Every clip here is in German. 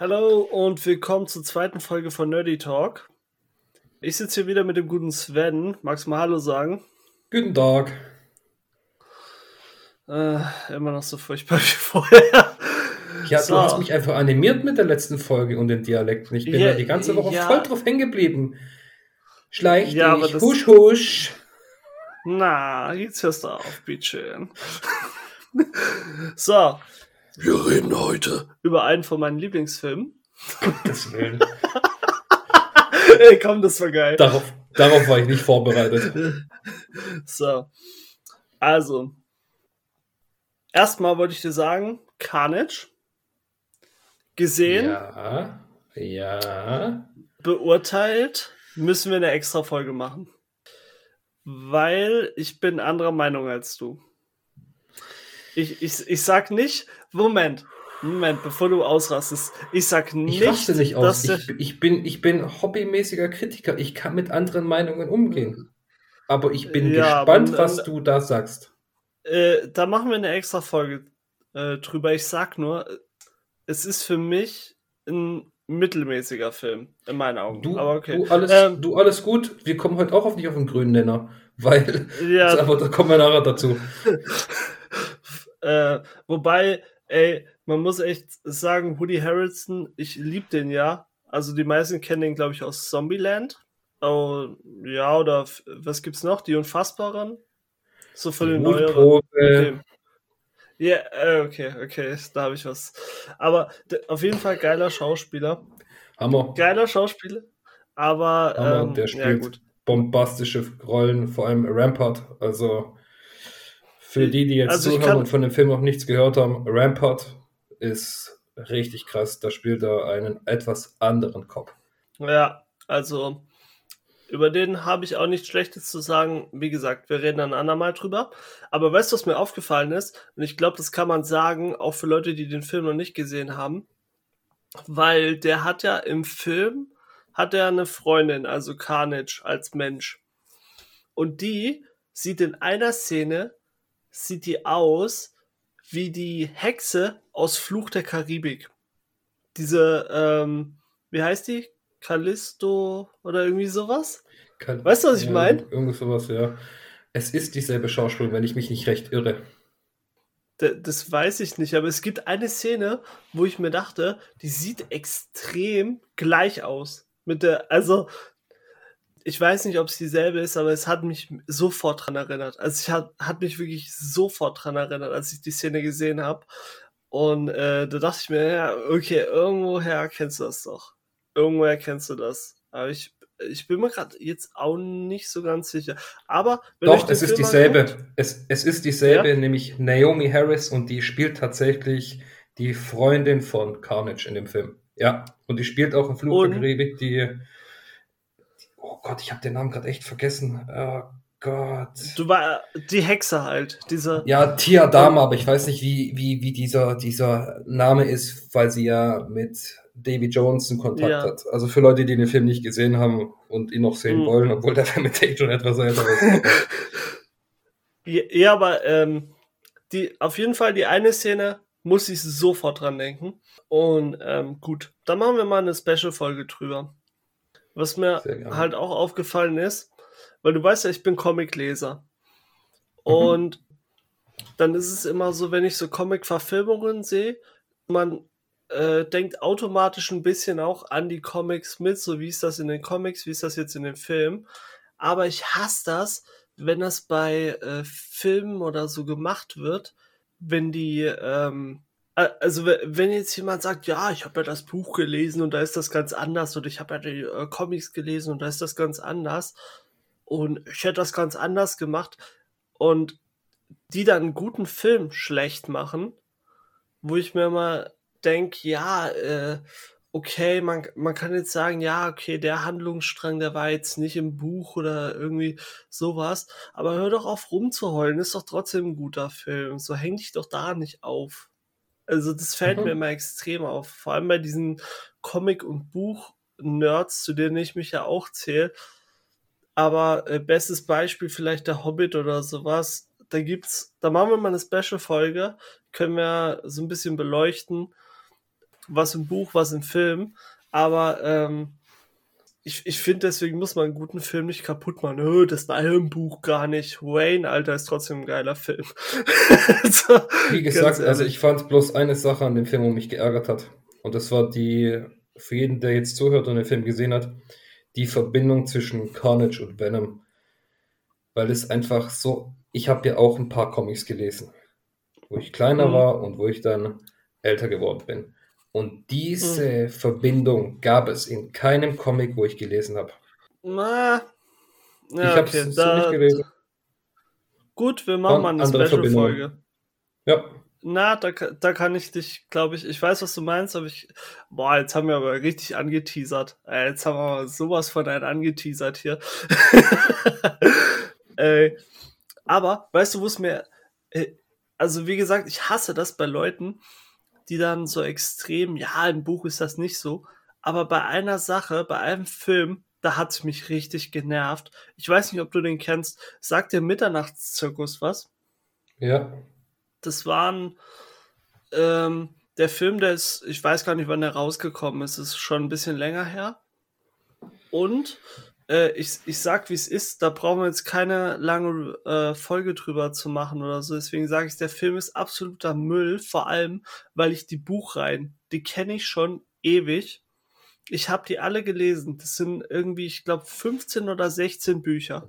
Hallo und willkommen zur zweiten Folge von Nerdy Talk. Ich sitze hier wieder mit dem guten Sven. Magst du mal Hallo sagen? Guten Tag. Äh, immer noch so furchtbar wie vorher. Ja, so. du hast mich einfach animiert mit der letzten Folge und den Dialekten. Ich bin ja, ja die ganze Woche ja. voll drauf hängen geblieben. Schleich ja, dich, das... husch, husch. Na, jetzt hörst du auf, bitte. so, wir reden heute über einen von meinen Lieblingsfilmen. Gottes Willen. Ey, komm, das war geil. Darauf, darauf war ich nicht vorbereitet. So. Also. Erstmal wollte ich dir sagen, Carnage. Gesehen. Ja. Ja. Beurteilt. Müssen wir eine extra Folge machen. Weil ich bin anderer Meinung als du. Ich, ich, ich sag nicht, Moment, Moment, bevor du ausrastest. Ich sag nicht, ich raste nicht aus. Ich, ich, bin, ich bin hobbymäßiger Kritiker. Ich kann mit anderen Meinungen umgehen. Aber ich bin ja, gespannt, aber, was du da sagst. Äh, da machen wir eine extra Folge äh, drüber. Ich sag nur, es ist für mich ein mittelmäßiger Film, in meinen Augen. Du, aber okay. du, alles, ähm, du alles gut. Wir kommen heute auch auf nicht auf den grünen Nenner, weil ja, aber da kommen wir nachher dazu. Äh, wobei, ey, man muss echt sagen, Woody Harrelson, ich liebe den ja. Also die meisten kennen den, glaube ich, aus Zombieland. Oh, ja, oder was gibt's noch? Die Unfassbaren? So von den neueren. Okay. Ja, yeah, okay, okay, da habe ich was. Aber auf jeden Fall geiler Schauspieler. Hammer. Geiler Schauspieler. Aber Hammer, ähm, der spielt ja, bombastische Rollen, vor allem Rampart. Also für die, die jetzt also zuhören und von dem Film noch nichts gehört haben, Rampart ist richtig krass. Da spielt er einen etwas anderen Kopf. Ja, also über den habe ich auch nichts Schlechtes zu sagen. Wie gesagt, wir reden ein andermal drüber. Aber weißt du, was mir aufgefallen ist? Und ich glaube, das kann man sagen, auch für Leute, die den Film noch nicht gesehen haben. Weil der hat ja im Film, hat er eine Freundin, also Carnage als Mensch. Und die sieht in einer Szene sieht die aus wie die Hexe aus Fluch der Karibik. Diese, ähm, wie heißt die? Callisto oder irgendwie sowas? Kal weißt du, was ich ja, meine? Irgendwie sowas, ja. Es ist dieselbe Schauspielerin, wenn ich mich nicht recht irre. D das weiß ich nicht, aber es gibt eine Szene, wo ich mir dachte, die sieht extrem gleich aus. Mit der, also ich weiß nicht, ob es dieselbe ist, aber es hat mich sofort dran erinnert. Also es hat, hat mich wirklich sofort dran erinnert, als ich die Szene gesehen habe. Und äh, da dachte ich mir, ja, okay, irgendwoher kennst du das doch. Irgendwoher kennst du das. Aber ich, ich bin mir gerade jetzt auch nicht so ganz sicher. Aber doch, es ist dieselbe. Anguckt, es, es ist dieselbe, ja? nämlich Naomi Harris und die spielt tatsächlich die Freundin von Carnage in dem Film. Ja, und die spielt auch im Flug der Karibik die oh Gott, ich habe den Namen gerade echt vergessen. Oh Gott. Du war die Hexe halt, dieser. Ja, Tia Dama, aber ich weiß nicht, wie, wie, wie dieser, dieser Name ist, weil sie ja mit Davy Jones einen Kontakt ja. hat. Also für Leute, die den Film nicht gesehen haben und ihn noch sehen mhm. wollen, obwohl der Film mit Dave schon etwas älter ist. ja, ja, aber ähm, die, auf jeden Fall die eine Szene muss ich sofort dran denken. Und ähm, gut, dann machen wir mal eine Special-Folge drüber. Was mir halt auch aufgefallen ist, weil du weißt ja, ich bin Comicleser. Mhm. Und dann ist es immer so, wenn ich so Comic-Verfilmungen sehe, man äh, denkt automatisch ein bisschen auch an die Comics mit, so wie ist das in den Comics, wie ist das jetzt in den Filmen. Aber ich hasse das, wenn das bei äh, Filmen oder so gemacht wird, wenn die ähm, also wenn jetzt jemand sagt, ja, ich habe ja das Buch gelesen und da ist das ganz anders oder ich habe ja die äh, Comics gelesen und da ist das ganz anders und ich hätte das ganz anders gemacht und die dann einen guten Film schlecht machen, wo ich mir mal denke, ja, äh, okay, man, man kann jetzt sagen, ja, okay, der Handlungsstrang, der war jetzt nicht im Buch oder irgendwie sowas, aber hör doch auf rumzuheulen, ist doch trotzdem ein guter Film, so häng dich doch da nicht auf. Also das fällt mhm. mir immer extrem auf. Vor allem bei diesen Comic- und Buch-Nerds, zu denen ich mich ja auch zähle. Aber äh, bestes Beispiel vielleicht der Hobbit oder sowas. Da gibt's, da machen wir mal eine Special-Folge, können wir so ein bisschen beleuchten. was im Buch, was im Film. Aber ähm, ich, ich finde, deswegen muss man einen guten Film nicht kaputt machen. Oh, das war im Buch gar nicht. Wayne, Alter, ist trotzdem ein geiler Film. so, Wie gesagt, also ich fand bloß eine Sache an dem Film, wo mich geärgert hat. Und das war die, für jeden, der jetzt zuhört und den Film gesehen hat, die Verbindung zwischen Carnage und Venom. Weil es einfach so, ich habe ja auch ein paar Comics gelesen, wo ich kleiner mhm. war und wo ich dann älter geworden bin. Und diese mhm. Verbindung gab es in keinem Comic, wo ich gelesen habe. Na, ja, ich habe es okay, so nicht gelesen. Gut, wir machen mal eine Special-Folge. Ja. Na, da, da kann ich dich, glaube ich, ich weiß, was du meinst, aber ich, boah, jetzt haben wir aber richtig angeteasert. Äh, jetzt haben wir sowas von einem angeteasert hier. äh, aber, weißt du, wo es mir, äh, also wie gesagt, ich hasse das bei Leuten, die dann so extrem, ja, im Buch ist das nicht so, aber bei einer Sache, bei einem Film, da hat es mich richtig genervt. Ich weiß nicht, ob du den kennst. Sagt der Mitternachtszirkus was? Ja. Das waren ähm, der Film, der ist, ich weiß gar nicht, wann der rausgekommen ist, ist schon ein bisschen länger her. Und äh, ich, ich sag, wie es ist, da brauchen wir jetzt keine lange äh, Folge drüber zu machen oder so. Deswegen sage ich, der Film ist absoluter Müll, vor allem, weil ich die Buchreihen, die kenne ich schon ewig. Ich habe die alle gelesen. Das sind irgendwie, ich glaube, 15 oder 16 Bücher.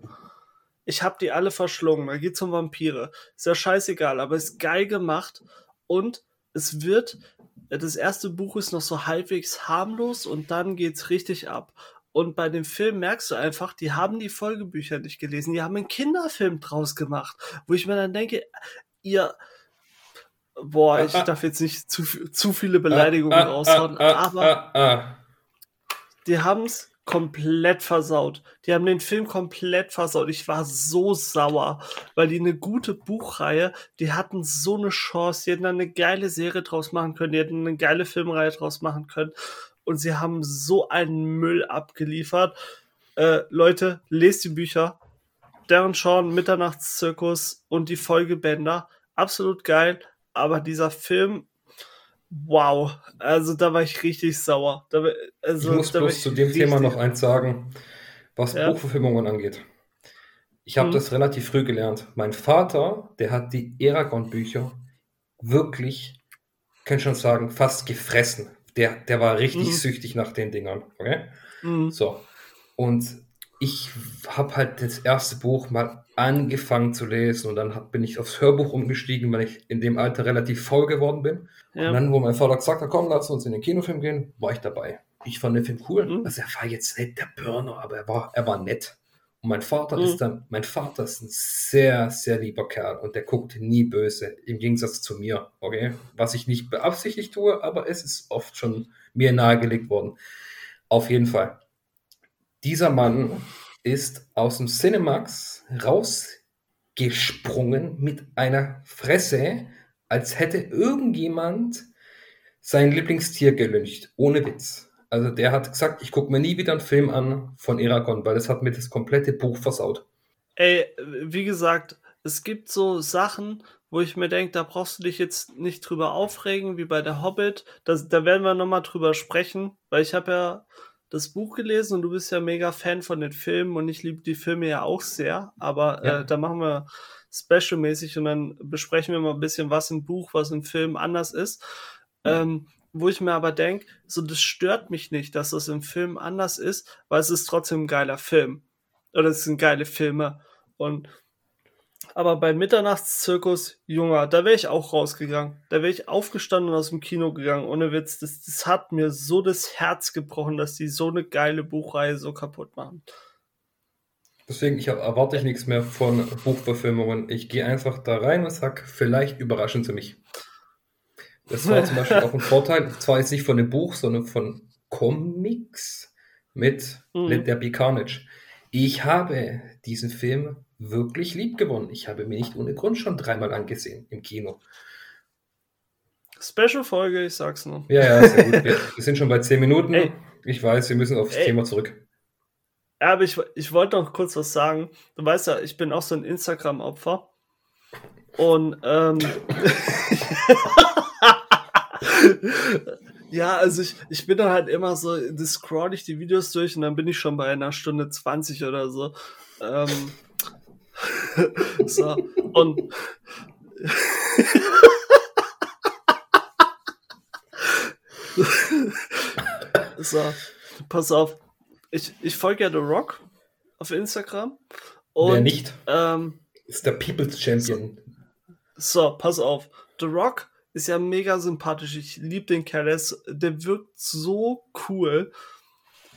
Ich habe die alle verschlungen. Da geht's um Vampire. Ist ja scheißegal, aber ist geil gemacht. Und es wird, das erste Buch ist noch so halbwegs harmlos und dann geht's richtig ab. Und bei dem Film merkst du einfach, die haben die Folgebücher nicht gelesen. Die haben einen Kinderfilm draus gemacht, wo ich mir dann denke, ihr, boah, ich darf jetzt nicht zu, zu viele Beleidigungen raushauen, aber die haben es komplett versaut. Die haben den Film komplett versaut. Ich war so sauer, weil die eine gute Buchreihe, die hatten so eine Chance, die hätten eine geile Serie draus machen können, die hätten eine geile Filmreihe draus machen können und sie haben so einen Müll abgeliefert. Äh, Leute, lest die Bücher. Darren Sean, Mitternachtszirkus und die Folgebänder. Absolut geil. Aber dieser Film, wow. Also da war ich richtig sauer. Da, also, ich muss bloß zu dem Thema noch eins sagen, was ja. Buchverfilmungen angeht. Ich habe hm. das relativ früh gelernt. Mein Vater, der hat die Eragon-Bücher wirklich, kann schon sagen, fast gefressen. Der, der war richtig mhm. süchtig nach den Dingern. Okay? Mhm. So. Und ich habe halt das erste Buch mal angefangen zu lesen und dann hab, bin ich aufs Hörbuch umgestiegen, weil ich in dem Alter relativ faul geworden bin. Ja. Und dann, wo mein Vater gesagt hat, komm, lass uns in den Kinofilm gehen, war ich dabei. Ich fand den Film cool. Mhm. Also er war jetzt nicht der Burner, aber er war, er war nett. Und mein Vater mhm. ist dann, mein Vater ist ein sehr, sehr lieber Kerl und der guckt nie böse, im Gegensatz zu mir, okay? Was ich nicht beabsichtigt tue, aber es ist oft schon mir nahegelegt worden. Auf jeden Fall. Dieser Mann ist aus dem Cinemax rausgesprungen mit einer Fresse, als hätte irgendjemand sein Lieblingstier gelüncht. Ohne Witz. Also der hat gesagt, ich gucke mir nie wieder einen Film an von Eragon, weil das hat mir das komplette Buch versaut. Ey, wie gesagt, es gibt so Sachen, wo ich mir denke, da brauchst du dich jetzt nicht drüber aufregen, wie bei der Hobbit. Das, da werden wir nochmal drüber sprechen, weil ich habe ja das Buch gelesen und du bist ja mega Fan von den Filmen und ich liebe die Filme ja auch sehr, aber ja. äh, da machen wir specialmäßig und dann besprechen wir mal ein bisschen, was im Buch, was im Film anders ist. Ähm, wo ich mir aber denke, so das stört mich nicht, dass das im Film anders ist, weil es ist trotzdem ein geiler Film. Oder es sind geile Filme. Und aber bei Mitternachtszirkus, Junger, da wäre ich auch rausgegangen. Da wäre ich aufgestanden und aus dem Kino gegangen. Ohne Witz, das, das hat mir so das Herz gebrochen, dass die so eine geile Buchreihe so kaputt machen. Deswegen, ich erwarte ich nichts mehr von Buchverfilmungen. Ich gehe einfach da rein und sag, vielleicht überraschen sie mich. Das war zum Beispiel auch ein Vorteil, zwar jetzt nicht von dem Buch, sondern von Comics mit mhm. Let There Be Carnage. Ich habe diesen Film wirklich lieb gewonnen. Ich habe mir nicht ohne Grund schon dreimal angesehen im Kino. Special-Folge, ich sag's nur. Ja, ja, sehr gut. Wir, wir sind schon bei zehn Minuten. Ey. Ich weiß, wir müssen aufs Ey. Thema zurück. Ja, aber ich, ich wollte noch kurz was sagen. Du weißt ja, ich bin auch so ein Instagram-Opfer. Und ähm, Ja, also ich, ich bin dann halt immer so, das scroll ich die Videos durch und dann bin ich schon bei einer Stunde 20 oder so. Ähm, so, und so, pass auf. Ich, ich folge ja The Rock auf Instagram. Und, Wer nicht? Ähm, ist der People's Champion. So, so, pass auf. The Rock ist ja mega sympathisch. Ich liebe den Kerl. Der, wirkt so cool.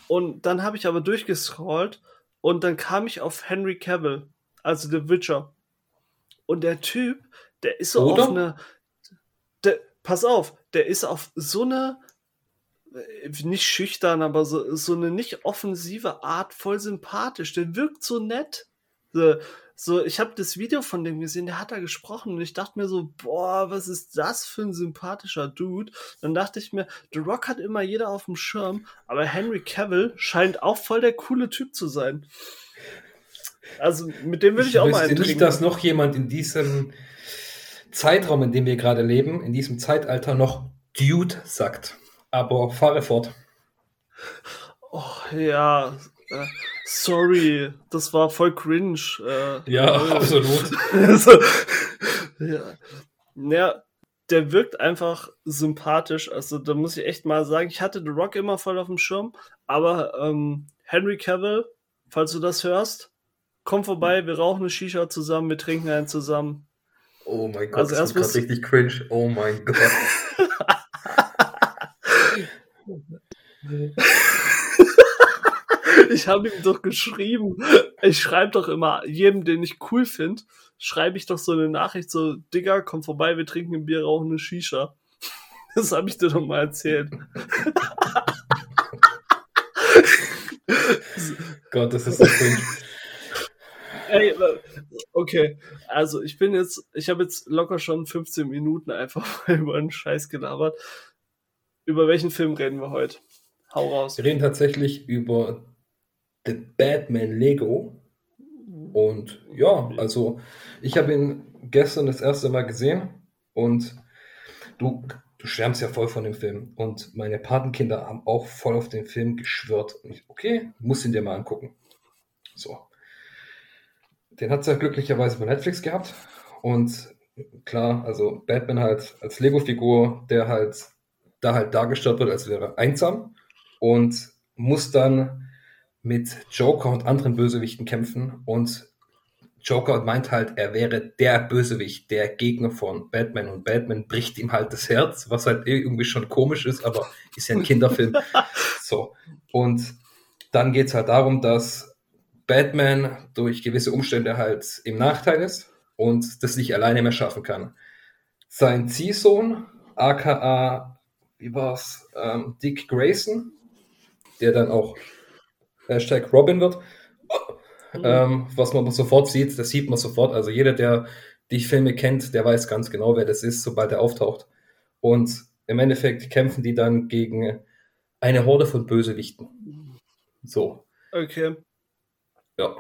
Und dann habe ich aber durchgescrollt und dann kam ich auf Henry Cavill, also The Witcher. Und der Typ, der ist so Oder? auf eine. Der, pass auf, der ist auf so eine. Äh, nicht schüchtern, aber so, so eine nicht offensive Art voll sympathisch. Der wirkt so nett. So, ich habe das Video von dem gesehen, der hat da gesprochen und ich dachte mir so, boah, was ist das für ein sympathischer Dude? Dann dachte ich mir, The Rock hat immer jeder auf dem Schirm, aber Henry Cavill scheint auch voll der coole Typ zu sein. Also mit dem würde ich, ich auch mal Ich nicht, dass noch jemand in diesem Zeitraum, in dem wir gerade leben, in diesem Zeitalter noch Dude sagt. Aber fahre fort. Oh, ja, äh, sorry, das war voll cringe. Äh, ja, äh, absolut. also, ja. ja, der wirkt einfach sympathisch. Also da muss ich echt mal sagen, ich hatte The Rock immer voll auf dem Schirm, aber ähm, Henry Cavill, falls du das hörst, komm vorbei, wir rauchen eine Shisha zusammen, wir trinken einen zusammen. Oh mein Gott, also das ist richtig cringe. Oh mein Gott. ich habe ihm doch geschrieben. Ich schreibe doch immer jedem, den ich cool finde, schreibe ich doch so eine Nachricht so, Digga, komm vorbei, wir trinken ein Bier, rauchen eine Shisha. Das habe ich dir doch mal erzählt. Gott, das ist so cringe. Ey, okay, also ich bin jetzt, ich habe jetzt locker schon 15 Minuten einfach über einen Scheiß gelabert. Über welchen Film reden wir heute? Hau raus. Wir reden tatsächlich über The Batman Lego. Und ja, also ich habe ihn gestern das erste Mal gesehen und du, du schwärmst ja voll von dem Film. Und meine Patenkinder haben auch voll auf den Film geschwört. Und ich, okay, muss ihn dir mal angucken. So. Den hat es ja glücklicherweise bei Netflix gehabt. Und klar, also Batman halt als Lego-Figur, der halt da halt dargestellt wird, als wäre einsam und muss dann mit Joker und anderen Bösewichten kämpfen und Joker meint halt, er wäre der Bösewicht, der Gegner von Batman und Batman bricht ihm halt das Herz, was halt irgendwie schon komisch ist, aber ist ja ein Kinderfilm. so. Und dann geht es halt darum, dass Batman durch gewisse Umstände halt im Nachteil ist und das nicht alleine mehr schaffen kann. Sein Ziehsohn, aka, wie war's, ähm, Dick Grayson, der dann auch Hashtag Robin wird, mhm. ähm, was man sofort sieht, das sieht man sofort. Also jeder, der die Filme kennt, der weiß ganz genau, wer das ist, sobald er auftaucht. Und im Endeffekt kämpfen die dann gegen eine Horde von Bösewichten. So. Okay. Ja.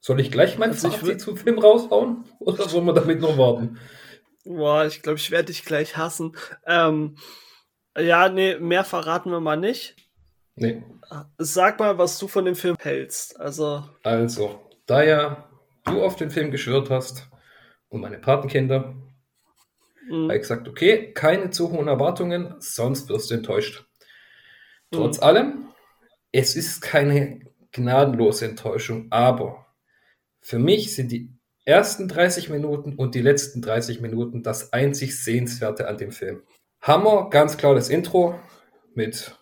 Soll ich gleich mein also Fazit zum Film raushauen? Oder sollen wir damit noch warten? Boah, ich glaube, ich werde dich gleich hassen. Ähm, ja, nee, mehr verraten wir mal nicht. Nee. Sag mal, was du von dem Film hältst. Also, also da ja du auf den Film geschwört hast und meine Patenkinder, mhm. habe ich gesagt, okay, keine zu hohen Erwartungen, sonst wirst du enttäuscht. Trotz mhm. allem, es ist keine gnadenlose Enttäuschung. Aber für mich sind die ersten 30 Minuten und die letzten 30 Minuten das einzig Sehenswerte an dem Film. Hammer, ganz klar das Intro mit.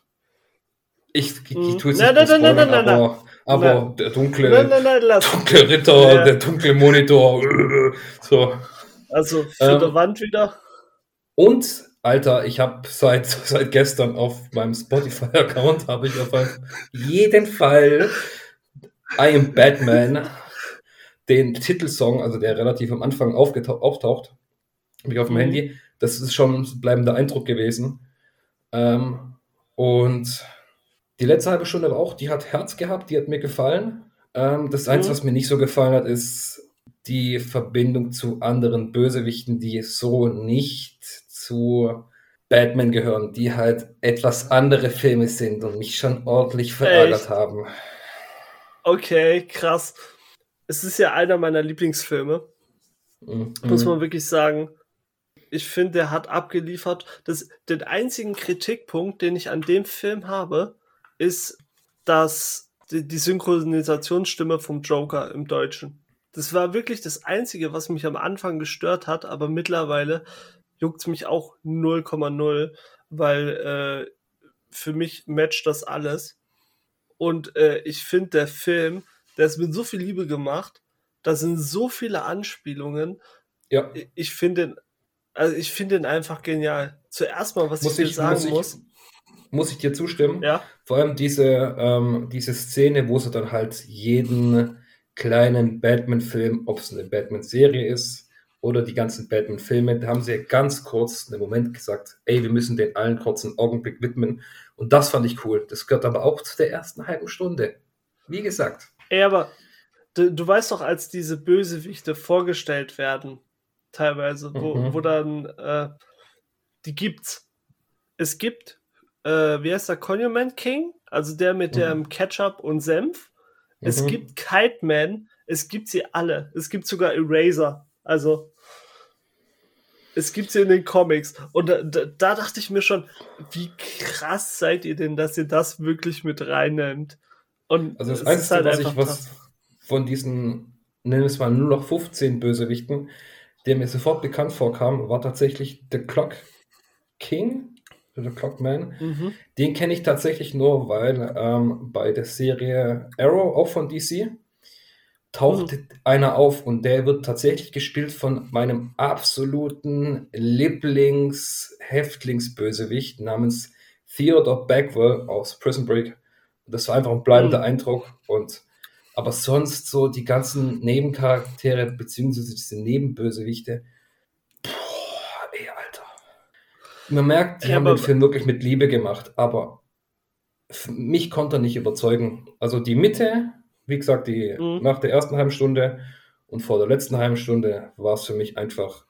Ich, ich, ich tue es nicht nein, spoilern, nein, nein, aber, aber der dunkle, dunkle Ritter, ja. der dunkle Monitor. So. Also für ähm, die Wand wieder. Und Alter, ich habe seit, seit gestern auf meinem Spotify-Account habe ich auf jeden Fall I Am Batman den Titelsong, also der relativ am Anfang auftaucht, habe ich auf dem mhm. Handy. Das ist schon ein bleibender Eindruck gewesen. Ähm, und die letzte halbe Stunde auch, die hat Herz gehabt, die hat mir gefallen. Ähm, das Einzige, mhm. was mir nicht so gefallen hat, ist die Verbindung zu anderen Bösewichten, die so nicht zu Batman gehören, die halt etwas andere Filme sind und mich schon ordentlich verärgert Echt? haben. Okay, krass. Es ist ja einer meiner Lieblingsfilme. Mhm. Muss man wirklich sagen. Ich finde, der hat abgeliefert. Das, den einzigen Kritikpunkt, den ich an dem Film habe, ist, dass die, die Synchronisationsstimme vom Joker im Deutschen. Das war wirklich das Einzige, was mich am Anfang gestört hat, aber mittlerweile juckt es mich auch 0,0, weil äh, für mich matcht das alles. Und äh, ich finde, der Film, der ist mit so viel Liebe gemacht, da sind so viele Anspielungen. Ja. Ich finde also ich finde ihn einfach genial. Zuerst mal, was muss ich dir sagen muss, ich, muss. Muss ich dir zustimmen? Ja. Vor allem diese, ähm, diese Szene, wo sie dann halt jeden kleinen Batman-Film, ob es eine Batman-Serie ist oder die ganzen Batman-Filme, da haben sie ganz kurz einen Moment gesagt, ey, wir müssen den allen kurz einen Augenblick widmen. Und das fand ich cool. Das gehört aber auch zu der ersten halben Stunde. Wie gesagt. Ey, aber du, du weißt doch, als diese Bösewichte vorgestellt werden, teilweise, wo, mhm. wo dann, äh, die gibt's. Es gibt, äh, wie heißt der, Monument King, also der mit mhm. dem Ketchup und Senf. Mhm. Es gibt Kite Man, es gibt sie alle. Es gibt sogar Eraser, also es gibt sie in den Comics. Und da, da, da, dachte ich mir schon, wie krass seid ihr denn, dass ihr das wirklich mit reinnimmt? Und also das Einzige, halt was ich was von diesen, nennen wir es mal, nur noch 15 Bösewichten, der mir sofort bekannt vorkam, war tatsächlich The Clock King, The Clockman. Mhm. Den kenne ich tatsächlich nur, weil ähm, bei der Serie Arrow, auch von DC, taucht mhm. einer auf und der wird tatsächlich gespielt von meinem absoluten Lieblings-Häftlingsbösewicht namens Theodore Bagwell aus Prison Break. Das war einfach ein bleibender mhm. Eindruck und aber sonst so die ganzen Nebencharaktere, beziehungsweise diese Nebenbösewichte, boah, ey, Alter. Man merkt, die ja, haben den Film wirklich mit Liebe gemacht, aber mich konnte er nicht überzeugen. Also die Mitte, wie gesagt, die mhm. nach der ersten halben Stunde und vor der letzten halben Stunde war es für mich einfach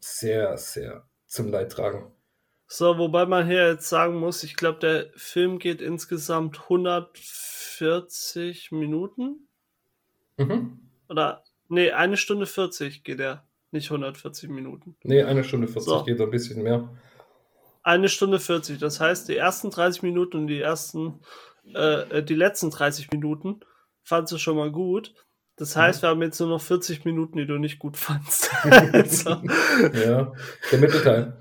sehr, sehr zum Leidtragen. So, wobei man hier jetzt sagen muss, ich glaube, der Film geht insgesamt 100 40 Minuten. Mhm. Oder, nee, eine Stunde 40 geht er. Nicht 140 Minuten. Nee, eine Stunde 40 so. geht ein bisschen mehr. Eine Stunde 40. Das heißt, die ersten 30 Minuten und die ersten, äh, äh die letzten 30 Minuten fandst du schon mal gut. Das heißt, mhm. wir haben jetzt nur noch 40 Minuten, die du nicht gut fandst. also. Ja, der Mittelteil.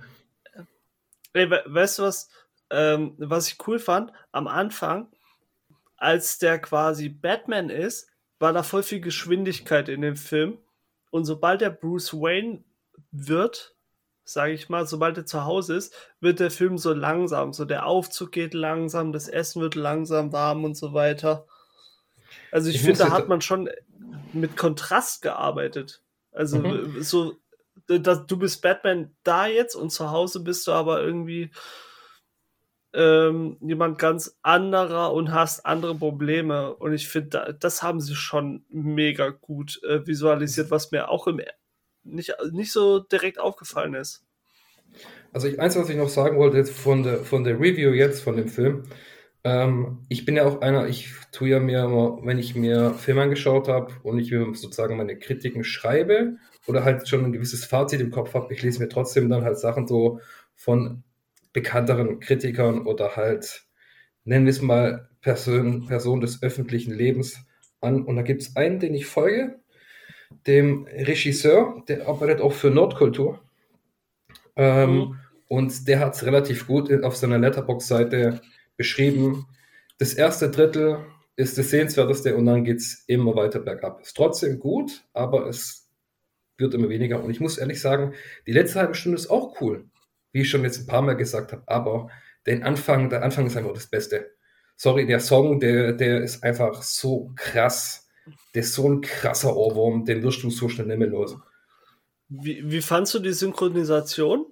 Ey, weißt du was, ähm, was ich cool fand? Am Anfang als der quasi Batman ist, war da voll viel Geschwindigkeit in dem Film. Und sobald er Bruce Wayne wird, sage ich mal, sobald er zu Hause ist, wird der Film so langsam. So der Aufzug geht langsam, das Essen wird langsam warm und so weiter. Also ich, ich finde, da hat man schon mit Kontrast gearbeitet. Also mhm. so, dass du bist Batman da jetzt und zu Hause bist du aber irgendwie ähm, jemand ganz anderer und hast andere Probleme. Und ich finde, das haben sie schon mega gut äh, visualisiert, was mir auch im, nicht, nicht so direkt aufgefallen ist. Also ich, eins, was ich noch sagen wollte von der, von der Review jetzt von dem Film, ähm, ich bin ja auch einer, ich tue ja mir immer, wenn ich mir Filme angeschaut habe und ich mir sozusagen meine Kritiken schreibe oder halt schon ein gewisses Fazit im Kopf habe, ich lese mir trotzdem dann halt Sachen so von bekannteren Kritikern oder halt, nennen wir es mal, Person, Person des öffentlichen Lebens an. Und da gibt es einen, den ich folge, dem Regisseur, der arbeitet auch für Nordkultur. Ähm, mhm. Und der hat es relativ gut auf seiner Letterbox-Seite beschrieben. Das erste Drittel ist das Sehenswerteste und dann geht es immer weiter bergab. Ist trotzdem gut, aber es wird immer weniger. Und ich muss ehrlich sagen, die letzte halbe Stunde ist auch cool wie ich schon jetzt ein paar Mal gesagt habe, aber den Anfang, der Anfang ist einfach das Beste. Sorry, der Song, der, der ist einfach so krass. Der ist so ein krasser Ohrwurm, den wirst du so schnell nicht mehr los. Wie, wie fandst du die Synchronisation?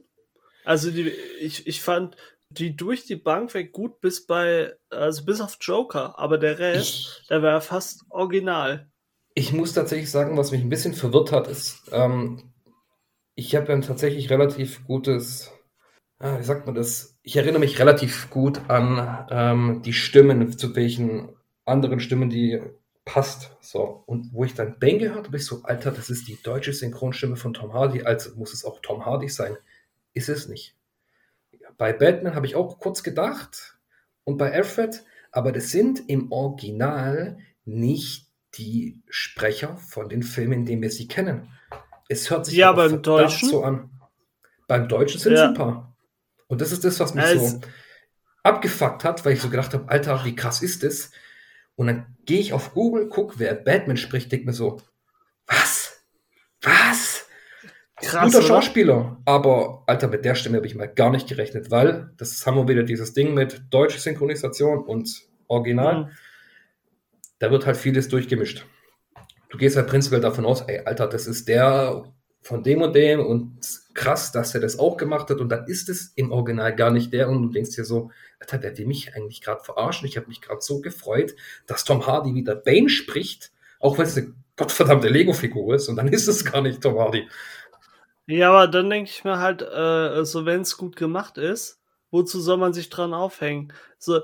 Also die, ich, ich fand die durch die Bank weg gut bis bei, also bis auf Joker, aber der Rest, ich, der war fast original. Ich muss tatsächlich sagen, was mich ein bisschen verwirrt hat, ist, ähm, ich habe ein tatsächlich relativ gutes ah, wie sagt man das? Ich erinnere mich relativ gut an ähm, die Stimmen, zu welchen anderen Stimmen die passt. So. Und wo ich dann Bane gehört habe, ich so, Alter, das ist die deutsche Synchronstimme von Tom Hardy, also muss es auch Tom Hardy sein. Ist es nicht. Bei Batman habe ich auch kurz gedacht und bei Alfred, aber das sind im Original nicht die Sprecher von den Filmen, in denen wir sie kennen. Es hört sich ja, beim Deutschen so an. Beim Deutschen sind ja. es ein paar. Und das ist das, was mich also, so abgefuckt hat, weil ich so gedacht habe, Alter, wie krass ist das? Und dann gehe ich auf Google, gucke, wer Batman spricht, denke mir so, was? Was? Krass, Guter oder? Schauspieler, aber Alter, mit der Stimme habe ich mal gar nicht gerechnet, weil das haben wir wieder dieses Ding mit deutsche Synchronisation und Original. Mhm. Da wird halt vieles durchgemischt. Du gehst halt prinzipiell davon aus, ey, Alter, das ist der von dem und dem und krass, dass er das auch gemacht hat und dann ist es im Original gar nicht der und du denkst dir so, Alter, der will mich eigentlich gerade verarschen. Ich habe mich gerade so gefreut, dass Tom Hardy wieder Bane spricht, auch wenn es eine gottverdammte Lego-Figur ist und dann ist es gar nicht Tom Hardy. Ja, aber dann denke ich mir halt, äh, so wenn es gut gemacht ist, wozu soll man sich dran aufhängen? So,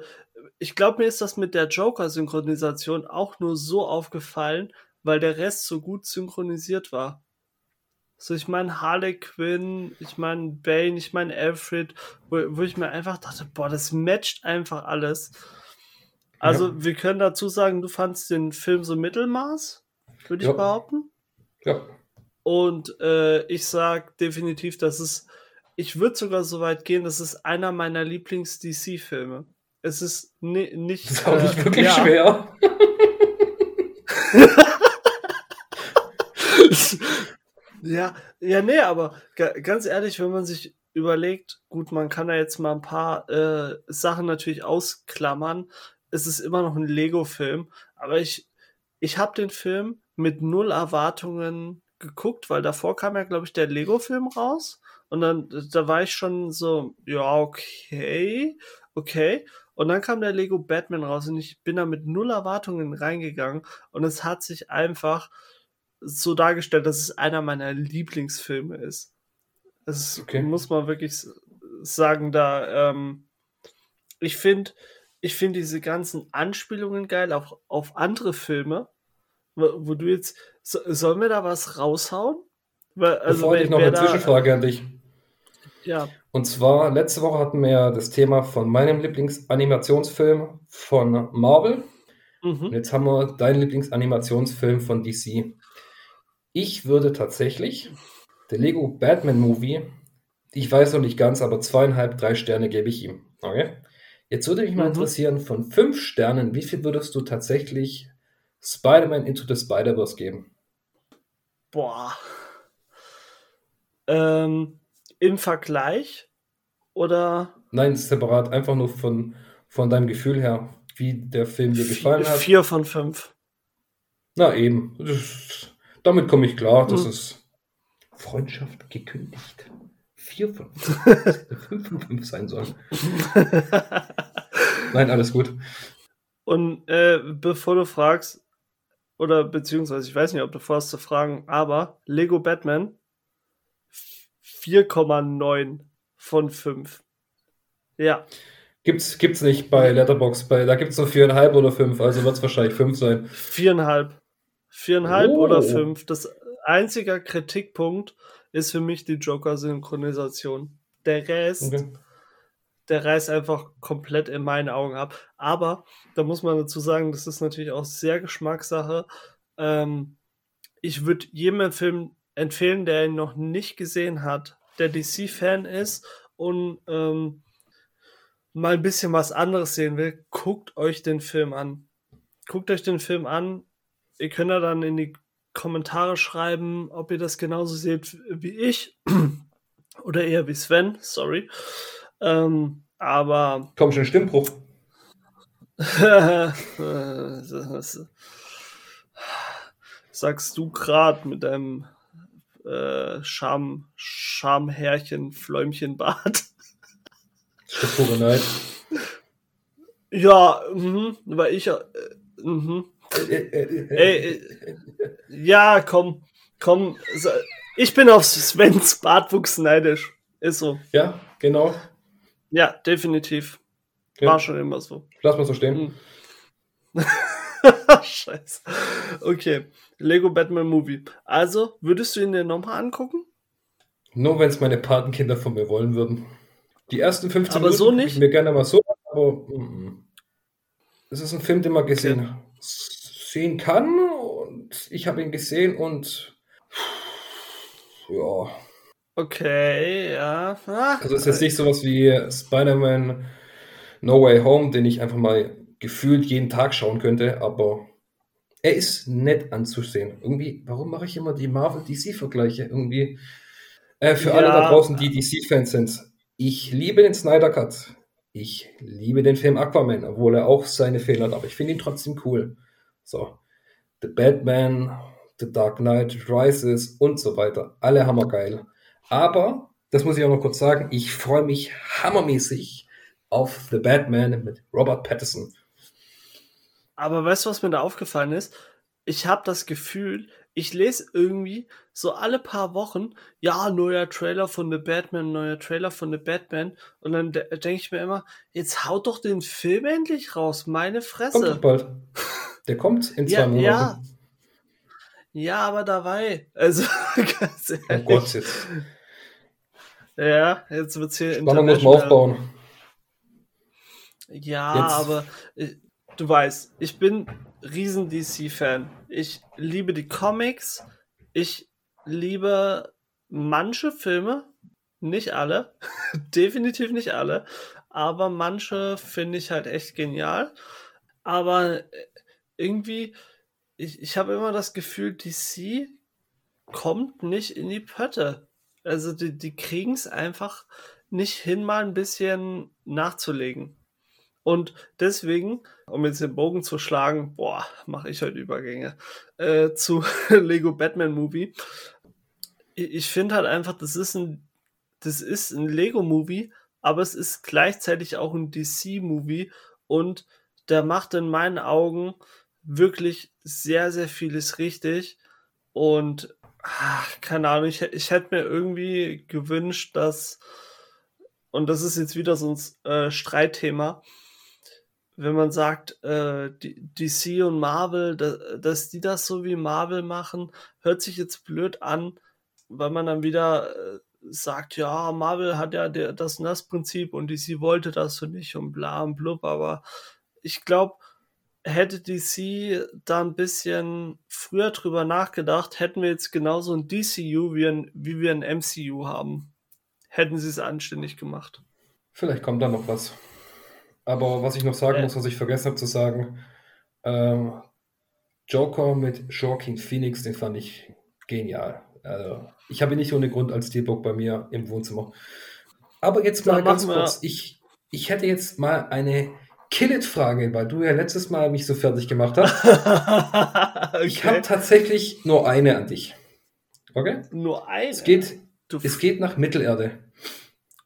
ich glaube, mir ist das mit der Joker-Synchronisation auch nur so aufgefallen, weil der Rest so gut synchronisiert war. So, ich meine Harley Quinn, ich meine Bane, ich meine Alfred, wo, wo ich mir einfach dachte, boah, das matcht einfach alles. Also, ja. wir können dazu sagen, du fandst den Film so Mittelmaß, würde ich ja. behaupten. Ja. Und äh, ich sag definitiv, dass es, ich würde sogar so weit gehen, das ist einer meiner Lieblings-DC-Filme. Es ist ni nicht. Das ist auch nicht äh, wirklich ja. schwer. ja, ja, nee, aber ganz ehrlich, wenn man sich überlegt, gut, man kann da jetzt mal ein paar äh, Sachen natürlich ausklammern. Es ist immer noch ein Lego-Film, aber ich, ich habe den Film mit null Erwartungen geguckt, weil davor kam ja, glaube ich, der Lego-Film raus. Und dann, da war ich schon so, ja, okay, okay. Und dann kam der Lego Batman raus und ich bin da mit null Erwartungen reingegangen und es hat sich einfach so dargestellt, dass es einer meiner Lieblingsfilme ist. Das okay. muss man wirklich sagen, da, ähm, ich finde, ich finde diese ganzen Anspielungen geil, auch auf andere Filme, wo, wo du jetzt, so, sollen wir da was raushauen? Weil, also, Bevor ich noch eine Zwischenfrage an dich. Ja. Und zwar, letzte Woche hatten wir ja das Thema von meinem Lieblingsanimationsfilm von Marvel. Mhm. Und jetzt haben wir deinen Lieblingsanimationsfilm von DC. Ich würde tatsächlich der Lego Batman Movie, ich weiß noch nicht ganz, aber zweieinhalb, drei Sterne gebe ich ihm. Okay? Jetzt würde mich mal mhm. interessieren, von fünf Sternen, wie viel würdest du tatsächlich Spider-Man Into the Spider-Verse geben? Boah. Ähm, Im Vergleich? Oder? Nein, separat, einfach nur von, von deinem Gefühl her, wie der Film dir gefallen hat. Vier von fünf. Na eben. Das, damit komme ich klar. Das hm. ist Freundschaft gekündigt. Vier von fünf. fünf von fünf sein sollen. Nein, alles gut. Und äh, bevor du fragst, oder beziehungsweise ich weiß nicht, ob du vorhast zu fragen, aber Lego Batman 4,9 von 5. Ja. Gibt's, gibt's nicht bei Letterbox, bei, da gibt's nur 4,5 oder 5, also wird es wahrscheinlich 5 sein. 4,5. 4,5 oh. oder 5. Das einzige Kritikpunkt ist für mich die Joker-Synchronisation. Der Rest okay der reißt einfach komplett in meinen Augen ab. Aber da muss man dazu sagen, das ist natürlich auch sehr Geschmackssache. Ähm, ich würde jedem Film empfehlen, der ihn noch nicht gesehen hat, der DC-Fan ist und ähm, mal ein bisschen was anderes sehen will, guckt euch den Film an. Guckt euch den Film an. Ihr könnt ja dann in die Kommentare schreiben, ob ihr das genauso seht wie ich. Oder eher wie Sven, sorry. Ähm, aber. Komm schon, Stimmbruch. sagst du gerade mit deinem äh, Scham, Schamhärchen, Fläumchenbart. Pure Neid. Ja, mh, weil ich. Äh, mh. Ey, äh, ja, komm, komm. Ich bin auf Svens Bartwuchs neidisch. Ist so. Ja, Genau. Ja, definitiv. Ja. War schon immer so. Lass mal so stehen. Hm. Scheiße. Okay. Lego Batman Movie. Also, würdest du ihn dir nochmal angucken? Nur wenn es meine Patenkinder von mir wollen würden. Die ersten 15 Aber so guck nicht? ich mir gerne mal so, aber mm, mm. es ist ein Film, den man gesehen sehen kann und ich habe ihn gesehen und ja, Okay, ja. Ah, also es ist jetzt nicht sowas wie Spider-Man No Way Home, den ich einfach mal gefühlt jeden Tag schauen könnte, aber er ist nett anzusehen. Irgendwie, warum mache ich immer die Marvel-DC-Vergleiche? Irgendwie, äh, für alle Ja. da draußen, die DC-Fans sind, ich liebe den Snyder Cut. Ich liebe den Film Aquaman, obwohl er auch seine Fehler hat, aber ich finde ihn trotzdem cool. So, The Batman, The Dark Knight Rises und so weiter. Alle hammergeil. Aber, das muss ich auch noch kurz sagen, ich freue mich hammermäßig auf The Batman mit Robert Pattinson. Aber weißt du, was mir da aufgefallen ist? Ich habe das Gefühl, ich lese irgendwie so alle paar Wochen, ja, neuer Trailer von The Batman, neuer Trailer von The Batman. Und dann de denke ich mir immer, jetzt haut doch den Film endlich raus, meine Kommt Fresse. bald. Der kommt in zwei Ja, Monaten. ja. Ja, aber dabei. Also, ganz Oh ehrlich. Gott, jetzt. Ja, jetzt wird's hier Spannung muss man aufbauen. Ja, Jetzt- aber äh, du weißt, ich bin riesen DC-Fan. Ich liebe die Comics. Ich liebe manche Filme, nicht alle, definitiv nicht alle, aber manche finde ich halt echt genial. Aber äh, irgendwie, ich, ich habe immer das Gefühl, DC kommt nicht in die Pötte. Also die, die kriegen es einfach nicht hin, mal ein bisschen nachzulegen. Und deswegen, um jetzt den Bogen zu schlagen, boah, mache ich heute Übergänge, äh, zu Lego Batman Movie. Ich, ich finde halt einfach, das ist ein, das ist ein Lego Movie, aber es ist gleichzeitig auch ein DC Movie und der macht in meinen Augen wirklich sehr, sehr vieles richtig. Und ach, keine Ahnung, ich, ich hätte mir irgendwie gewünscht, dass, und das ist jetzt wieder so ein äh, Streitthema, wenn man sagt, äh, DC und Marvel, da, dass die das so wie Marvel machen, hört sich jetzt blöd an, weil man dann wieder äh, sagt, ja, Marvel hat ja der, das und das Prinzip und DC wollte das so nicht und bla und blub, aber ich glaube, hätte DC da ein bisschen früher drüber nachgedacht, hätten wir jetzt genauso ein DCU wie, ein, wie wir ein MCU haben. Hätten sie es anständig gemacht. Vielleicht kommt da noch was. Aber was ich noch sagen Äh. muss, was ich vergessen habe zu sagen, ähm, Joker mit Joaquin Phoenix, den fand ich genial. Also, ich habe ihn nicht ohne Grund als Steelbook bei mir im Wohnzimmer. Aber jetzt mal ganz kurz, ich, ich hätte jetzt mal eine Killet-Frage, weil du ja letztes Mal mich so fertig gemacht hast. okay. Ich habe tatsächlich nur eine an dich. Okay? nur eine. Es geht, Du es geht nach Mittelerde.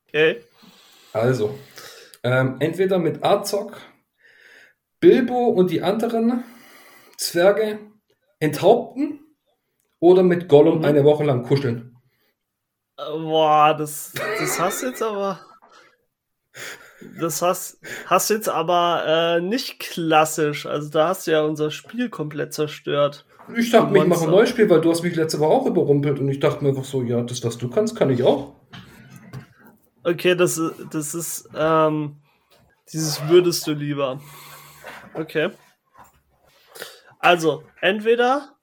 okay. Also, ähm, entweder mit Azog, Bilbo und die anderen Zwerge enthaupten oder mit Gollum Mhm. eine Woche lang kuscheln. Äh, Boah, das, das hast du jetzt aber. Das hast, hast du jetzt aber äh, nicht klassisch. Also da hast du ja unser Spiel komplett zerstört. Ich dachte mir, ich mache ein neues Spiel, weil du hast mich letzte Woche auch überrumpelt und ich dachte mir einfach so, ja, das, was du kannst, kann ich auch. Okay, das, ist- das ist ähm, dieses würdest du lieber. Okay. Also, entweder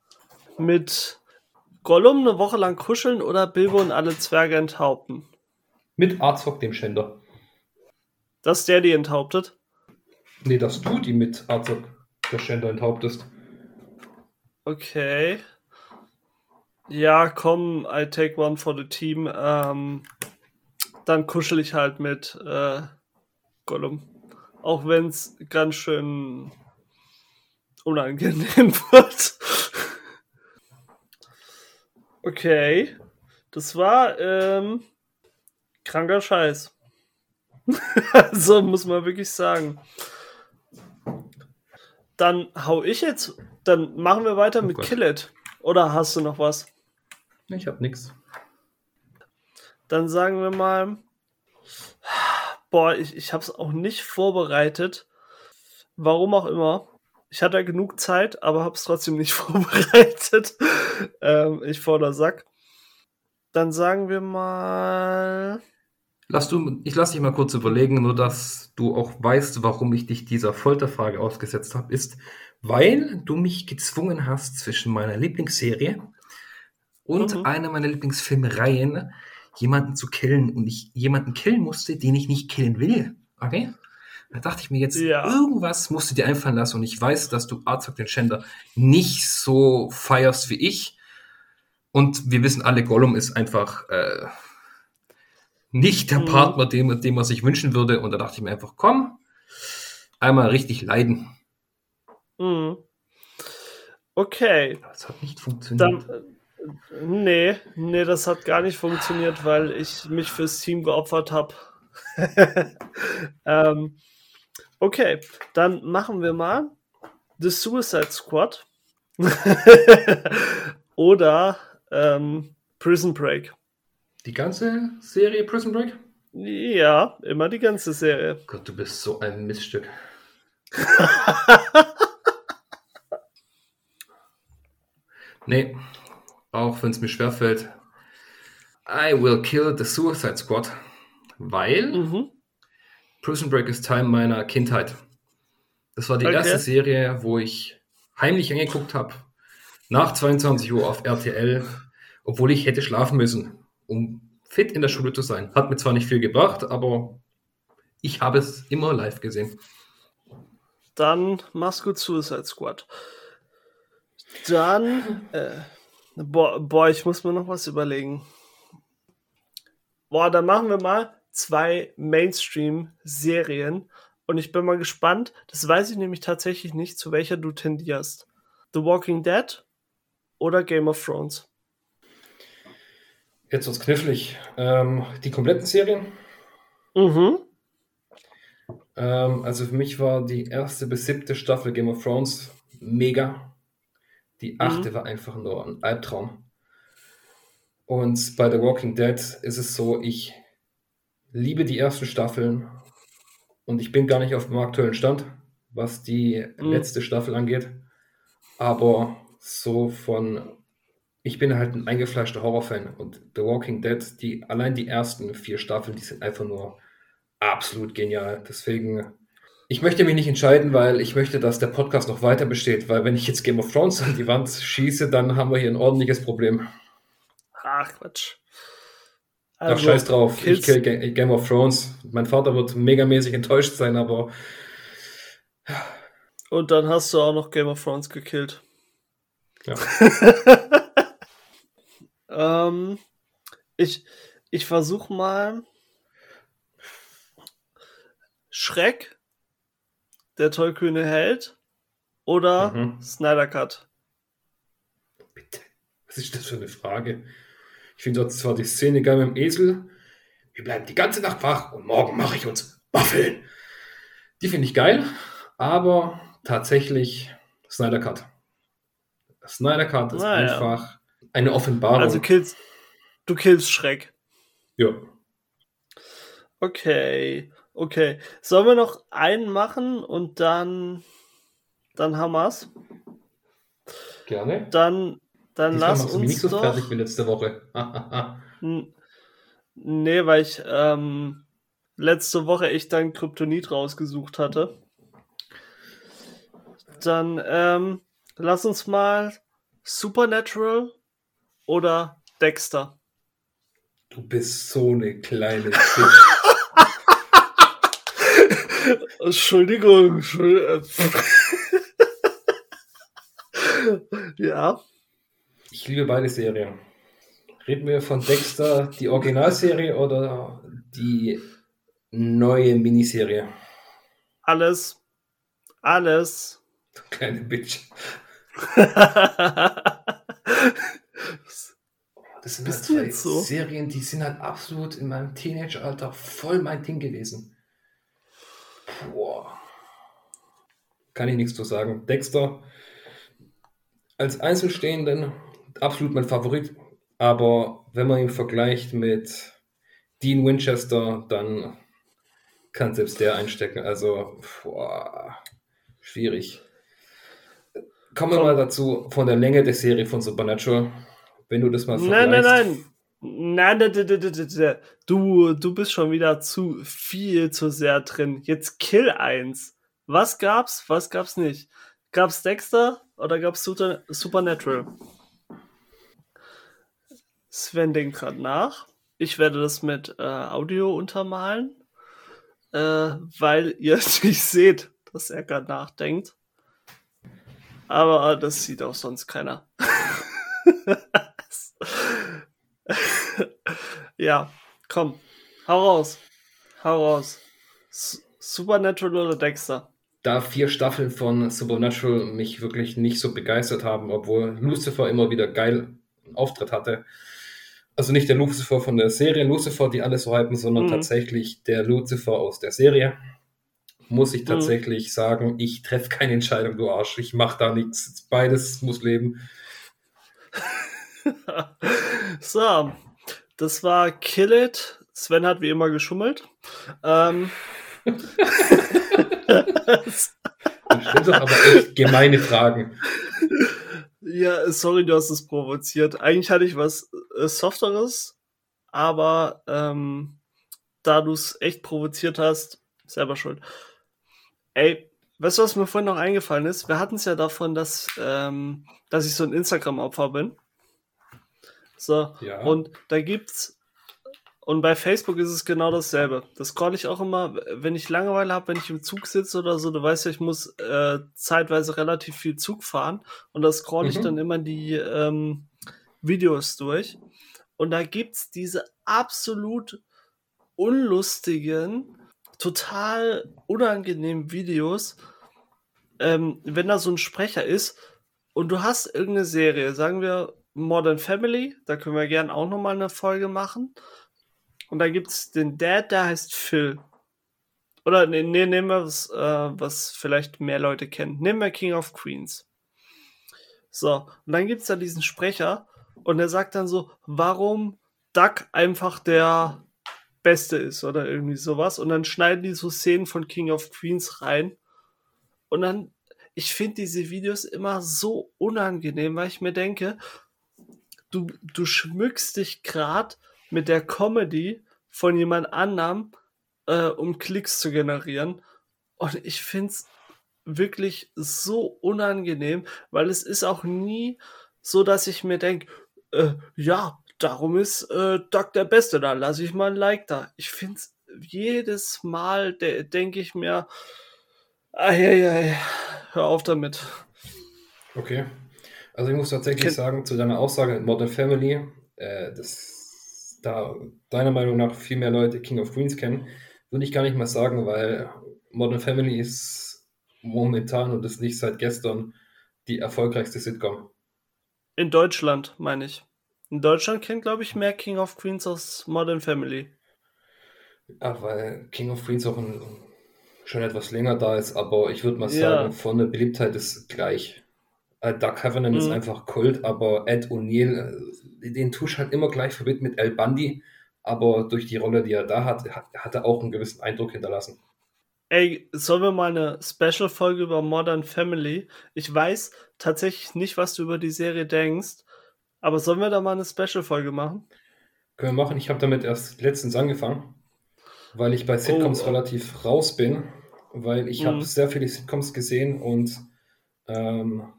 mit Gollum eine Woche lang kuscheln oder Bilbo und alle Zwerge enthaupten. Mit Azog, dem Schänder. Dass der die enthauptet. Nee, dass du die mit Azog, der Schänder, enthauptest. Okay. Ja, komm, I take one for the team. Ähm, dann kuschel ich halt mit äh, Gollum. Auch wenn es ganz schön unangenehm wird. okay. Das war ähm, kranker Scheiß. so muss man wirklich sagen. Dann hau ich jetzt. Dann machen wir weiter Oh mit Gott. Kill It. Oder hast du noch was? Ich hab nix. Dann sagen wir mal Boah, ich, ich habe es auch nicht vorbereitet. Warum auch immer. Ich hatte genug Zeit, aber habe es trotzdem nicht vorbereitet. ähm, ich vor der Sack. Dann sagen wir mal. Lass du, ich lasse dich mal kurz überlegen, nur dass du auch weißt, warum ich dich dieser Folterfrage ausgesetzt habe, ist, weil du mich gezwungen hast, zwischen meiner Lieblingsserie und mhm. einer meiner Lieblingsfilmreihen jemanden zu killen und ich jemanden killen musste, den ich nicht killen will. Okay? Da dachte ich mir jetzt, ja. irgendwas musst du dir einfallen lassen und ich weiß, dass du Arzog den Schänder nicht so feierst wie ich. Und wir wissen alle, Gollum ist einfach äh, nicht der mhm. Partner, den, den man sich wünschen würde. Und da dachte ich mir einfach, komm, einmal richtig leiden. Mhm. Okay. Das hat nicht funktioniert. Dann, Nee, nee, das hat gar nicht funktioniert, weil ich mich fürs Team geopfert habe. ähm, okay, dann machen wir mal The Suicide Squad oder ähm, Prison Break. Die ganze Serie Prison Break? Ja, immer die ganze Serie. Gott, du bist so ein Miststück. nee, auch wenn es mir schwerfällt, I will kill the Suicide Squad, weil mhm. Prison Break ist Teil meiner Kindheit. Das war die okay. erste Serie, wo ich heimlich angeguckt habe, nach 22 Uhr auf RTL, obwohl ich hätte schlafen müssen, um fit in der Schule zu sein. Hat mir zwar nicht viel gebracht, aber ich habe es immer live gesehen. Dann mach's gut Suicide Squad. Dann äh, Boah, boah, ich muss mir noch was überlegen. Boah, dann machen wir mal zwei Mainstream-Serien. Und ich bin mal gespannt. Das weiß ich nämlich tatsächlich nicht, zu welcher du tendierst. The Walking Dead oder Game of Thrones? Jetzt wird's knifflig. Ähm, die kompletten Serien? Mhm. Ähm, also für mich war die erste bis siebte Staffel Game of Thrones mega. Die achte mhm. war einfach nur ein Albtraum. Und bei The Walking Dead ist es so, ich liebe die ersten Staffeln und ich bin gar nicht auf dem aktuellen Stand, was die mhm. letzte Staffel angeht. Aber so von, ich bin halt ein eingefleischter Horrorfan und The Walking Dead, die, allein die ersten vier Staffeln, die sind einfach nur absolut genial. Deswegen ich möchte mich nicht entscheiden, weil ich möchte, dass der Podcast noch weiter besteht, weil wenn ich jetzt Game of Thrones an die Wand schieße, dann haben wir hier ein ordentliches Problem. Ach, Quatsch. Also, Ach, scheiß drauf. Kids. Ich kill Game of Thrones. Mein Vater wird megamäßig enttäuscht sein, aber. Und dann hast du auch noch Game of Thrones gekillt. Ja. ähm, ich ich versuche mal. Schreck der tollkühne Held oder mhm. Snyder Cut? Bitte. Was ist das für eine Frage? Ich finde dort zwar die Szene geil mit dem Esel. Wir bleiben die ganze Nacht wach und morgen mache ich uns Waffeln. Die finde ich geil, aber tatsächlich Snyder Cut. Snyder Cut ist naja. einfach eine Offenbarung. Also killst, du killst Schreck. Ja. Okay. Okay. Sollen wir noch einen machen und dann, dann haben wir's? Gerne. Dann, dann Diesmal lass uns. nicht so doch... fertig wie letzte Woche. nee, weil ich ähm, letzte Woche echt dein Kryptonit rausgesucht hatte. Dann ähm, lass uns mal Supernatural oder Dexter. Du bist so eine kleine Bitch. Entschuldigung. Entschuldigung. ja. Ich liebe beide Serien. Reden wir von Dexter, die Originalserie oder die neue Miniserie? Alles. Alles. Du kleine Bitch. das sind Bist halt zwei so? Serien, die sind halt absolut in meinem Teenageralter voll mein Ding gewesen. Boah. Kann ich nichts zu sagen. Dexter als Einzelstehenden absolut mein Favorit. Aber wenn man ihn vergleicht mit Dean Winchester, dann kann selbst der einstecken. Also, boah, schwierig. Kommen wir mal dazu von der Länge der Serie von Supernatural. Wenn du das mal vergleichst. Nein, nein, nein. Nein, nein, nein, nein, nein. Du, du bist schon wieder zu viel zu sehr drin. Jetzt kill eins. Was gab's? Was gab's nicht? Gab's Dexter oder gab's Supernatural? Sven denkt gerade nach. Ich werde das mit äh, Audio untermalen, äh, weil ihr nicht seht, dass er gerade nachdenkt. Aber das sieht auch sonst keiner. ja, komm, hau raus. Hau raus. S Supernatural oder Dexter? Da vier Staffeln von Supernatural mich wirklich nicht so begeistert haben, obwohl Lucifer immer wieder geil einen Auftritt hatte. Also nicht der Lucifer von der Serie Lucifer, die alle so hypen, sondern mhm. tatsächlich der Lucifer aus der Serie. Muss ich mhm. tatsächlich mhm. sagen, ich treffe keine Entscheidung, du Arsch. Ich mache da nichts. Beides muss leben. so, das war Kill It. Sven hat wie immer geschummelt. Ähm. du stellst doch aber echt gemeine Fragen. Ja, sorry, du hast es provoziert. Eigentlich hatte ich was äh, Softeres, aber ähm, da du es echt provoziert hast, selber schuld. Ey, weißt du, was mir vorhin noch eingefallen ist? Wir hatten es ja davon, dass, ähm, dass ich so ein Instagram-Opfer bin. So, ja. und da gibt's und bei Facebook ist es genau dasselbe. Das scroll ich auch immer, wenn ich Langeweile habe, wenn ich im Zug sitze oder so. Du weißt ja, ich muss äh, zeitweise relativ viel Zug fahren und da scroll ich mhm. dann immer die ähm, Videos durch. Und da gibt's diese absolut unlustigen, total unangenehmen Videos, ähm, wenn da so ein Sprecher ist und du hast irgendeine Serie, sagen wir Modern Family, da können wir gerne auch nochmal eine Folge machen. Und da gibt es den Dad, der heißt Phil. Oder nee, nee nehmen wir was, äh, was vielleicht mehr Leute kennen. Nehmen wir King of Queens. So, und dann gibt es da diesen Sprecher und der sagt dann so, warum Duck einfach der Beste ist oder irgendwie sowas. Und dann schneiden die so Szenen von King of Queens rein. Und dann, ich finde diese Videos immer so unangenehm, weil ich mir denke, du, du schmückst dich gerade mit der Comedy von jemand anderem, äh, um Klicks zu generieren. Und ich finde es wirklich so unangenehm, weil es ist auch nie so, dass ich mir denke, äh, ja, darum ist äh, Doc der Beste, da lasse ich mal ein Like da. Ich finde es jedes Mal, de denke ich mir, ah, ja, ja, hör auf damit. Okay. Also ich muss tatsächlich Ken sagen, zu deiner Aussage Modern Family, äh, das da deiner Meinung nach viel mehr Leute King of Queens kennen, würde ich gar nicht mal sagen, weil Modern Family ist momentan und ist nicht seit gestern die erfolgreichste Sitcom. In Deutschland, meine ich. In Deutschland kennt, glaube ich, mehr King of Queens als Modern Family. Ja, weil King of Queens auch ein, schon etwas länger da ist, aber ich würde mal sagen, ja. von der Beliebtheit ist gleich. Äh, Doug Heffernan mhm. ist einfach Kult, aber Ed O'Neill, äh, den Tusch halt immer gleich verbinden mit El Bundy, aber durch die Rolle, die er da hat, hat, hat er auch einen gewissen Eindruck hinterlassen. Ey, sollen wir mal eine Special-Folge über Modern Family? Ich weiß tatsächlich nicht, was du über die Serie denkst, aber sollen wir da mal eine Special-Folge machen? Können wir machen. Ich habe damit erst letztens angefangen, weil ich bei Sitcoms oh. relativ raus bin, weil ich mhm. habe sehr viele Sitcoms gesehen und ähm,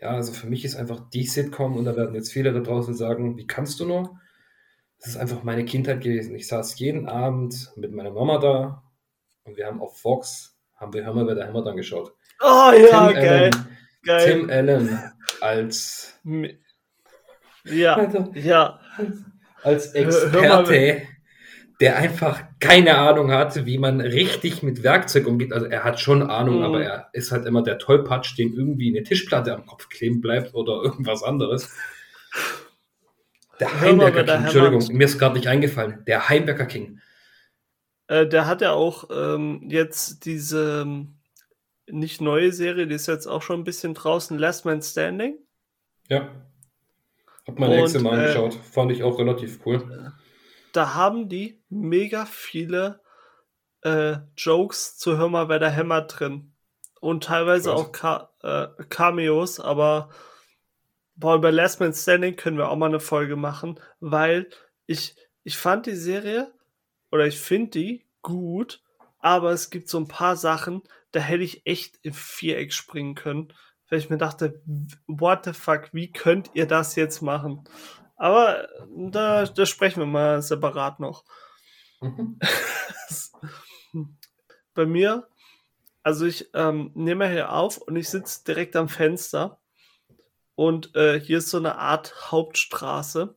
ja, also für mich ist einfach die Sitcom und da werden jetzt viele da draußen sagen, wie kannst du nur? Das ist einfach meine Kindheit gewesen. Ich saß jeden Abend mit meiner Mama da und wir haben auf Fox, haben wir Hammer bei der Hammer dann geschaut. Oh ja, Tim geil. Allen, geil. Tim Allen als ja, also, ja. Als, als Experte der einfach keine Ahnung hat, wie man richtig mit Werkzeug umgeht. Also er hat schon Ahnung, mhm. aber er ist halt immer der Tollpatsch, dem irgendwie eine Tischplatte am Kopf kleben bleibt oder irgendwas anderes. Der Heimwerker King, Entschuldigung, mir ist gerade nicht eingefallen. Der Heimwerker King. Äh, der hat ja auch ähm, jetzt diese ähm, nicht neue Serie, die ist jetzt auch schon ein bisschen draußen, Last Man Standing. Ja. Hab meine Exe mal äh, angeschaut. Fand ich auch relativ cool. Da haben die mega viele äh, Jokes zu Hör mal, wer da hämmert drin. Und teilweise Was? auch Ka äh, Cameos, aber boah, über Last Man Standing können wir auch mal eine Folge machen, weil ich, ich fand die Serie, oder ich finde die gut, aber es gibt so ein paar Sachen, da hätte ich echt im Viereck springen können, weil ich mir dachte, what the fuck, wie könnt ihr das jetzt machen? Aber da, da sprechen wir mal separat noch. Mhm. Bei mir, also ich ähm, nehme hier auf und ich sitze direkt am Fenster und äh, hier ist so eine Art Hauptstraße.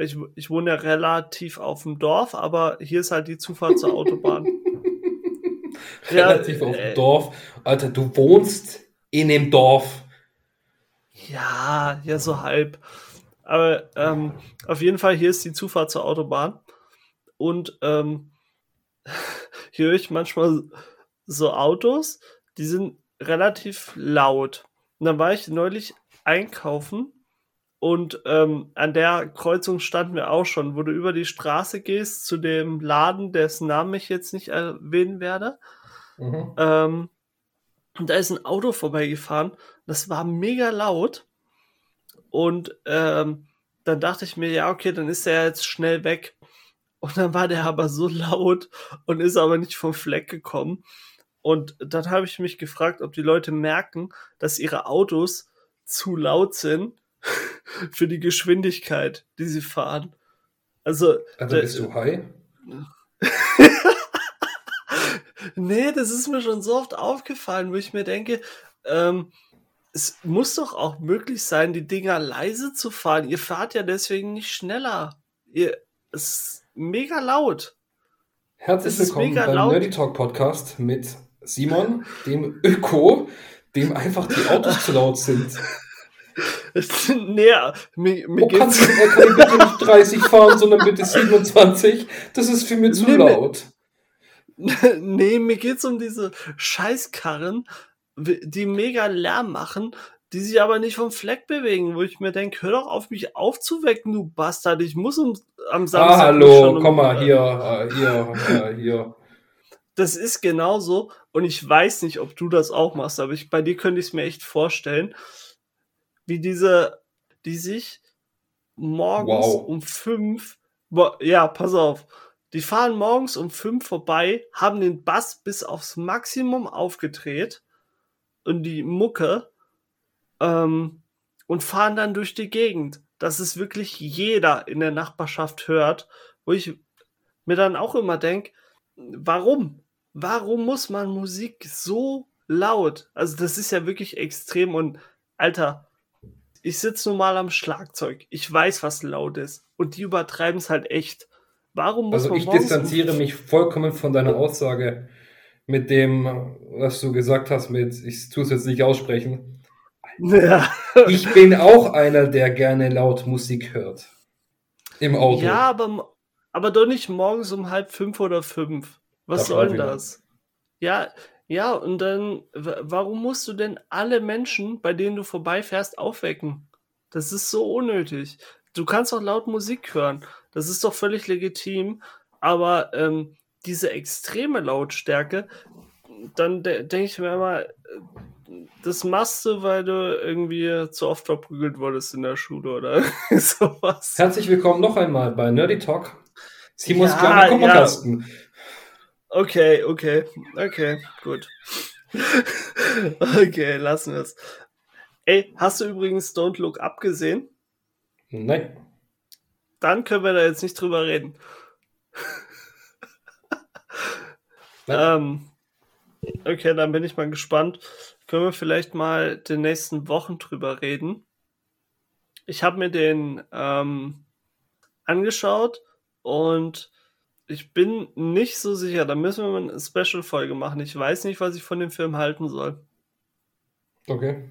Ich, ich wohne ja relativ auf dem Dorf, aber hier ist halt die Zufahrt zur Autobahn. relativ ja, auf dem äh, Dorf. Alter, du wohnst in dem Dorf. Ja, ja, so halb. Aber ähm, auf jeden Fall, hier ist die Zufahrt zur Autobahn. Und ähm, hier höre ich manchmal so Autos, die sind relativ laut. Und dann war ich neulich einkaufen und ähm, an der Kreuzung standen wir auch schon, wo du über die Straße gehst zu dem Laden, dessen Namen ich jetzt nicht erwähnen werde. Mhm. Ähm, und da ist ein Auto vorbeigefahren. Das war mega laut. Und ähm, dann dachte ich mir, ja, okay, dann ist er jetzt schnell weg. Und dann war der aber so laut und ist aber nicht vom Fleck gekommen. Und dann habe ich mich gefragt, ob die Leute merken, dass ihre Autos zu laut sind für die Geschwindigkeit, die sie fahren. Also, also bist du high? nee, das ist mir schon so oft aufgefallen, wo ich mir denke, ähm, es muss doch auch möglich sein, die Dinger leise zu fahren. Ihr fahrt ja deswegen nicht schneller. Ihr, es ist mega laut. Herzlich willkommen beim laut. Nerdy Talk Podcast mit Simon, dem Öko, dem einfach die Autos zu laut sind. nee, mir, mir oh, kannst du, ich bitte nicht 30 fahren, sondern bitte 27? Das ist für mich zu nee, laut. Nee, mir geht's um diese Scheißkarren, die mega Lärm machen, die sich aber nicht vom Fleck bewegen, wo ich mir denke, hör doch auf, mich aufzuwecken, du Bastard. Ich muss um, am Samstag. Ah, hallo, um, komm mal, hier, äh, hier, äh, hier. Das ist genauso und ich weiß nicht, ob du das auch machst, aber ich, bei dir könnte ich es mir echt vorstellen, wie diese, die sich morgens wow. um fünf, ja, pass auf, die fahren morgens um fünf vorbei, haben den Bass bis aufs Maximum aufgedreht und die Mucke ähm, und fahren dann durch die Gegend, dass es wirklich jeder in der Nachbarschaft hört, wo ich mir dann auch immer denke, warum? Warum muss man Musik so laut? Also das ist ja wirklich extrem und Alter, ich sitze nun mal am Schlagzeug. Ich weiß, was laut ist. Und die übertreiben es halt echt. Warum muss also man ich distanziere mich vollkommen von deiner Aussage mit dem, was du gesagt hast, mit, ich tue es jetzt nicht aussprechen. Ja. ich bin auch einer, der gerne laut Musik hört. Im Auto. Ja, aber, aber doch nicht morgens um halb fünf oder fünf. Was das soll das? Ja, ja, und dann, warum musst du denn alle Menschen, bei denen du vorbeifährst, aufwecken? Das ist so unnötig. Du kannst doch laut Musik hören. Das ist doch völlig legitim. Aber ähm, diese extreme Lautstärke, dann de denke ich mir immer, das machst du, weil du irgendwie zu oft verprügelt wurdest in der Schule oder sowas. Herzlich willkommen noch einmal bei Nerdy Talk. Simons ja, kleiner Kummerkasten. Ja. Okay, okay, okay, gut. okay, lassen wir es. Ey, hast du übrigens Don't Look Up gesehen? Nein. Dann können wir da jetzt nicht drüber reden. Ähm, okay, dann bin ich mal gespannt. Können wir vielleicht mal den nächsten Wochen drüber reden? Ich habe mir den ähm, angeschaut und ich bin nicht so sicher. Da müssen wir mal eine Special-Folge machen. Ich weiß nicht, was ich von dem Film halten soll. Okay.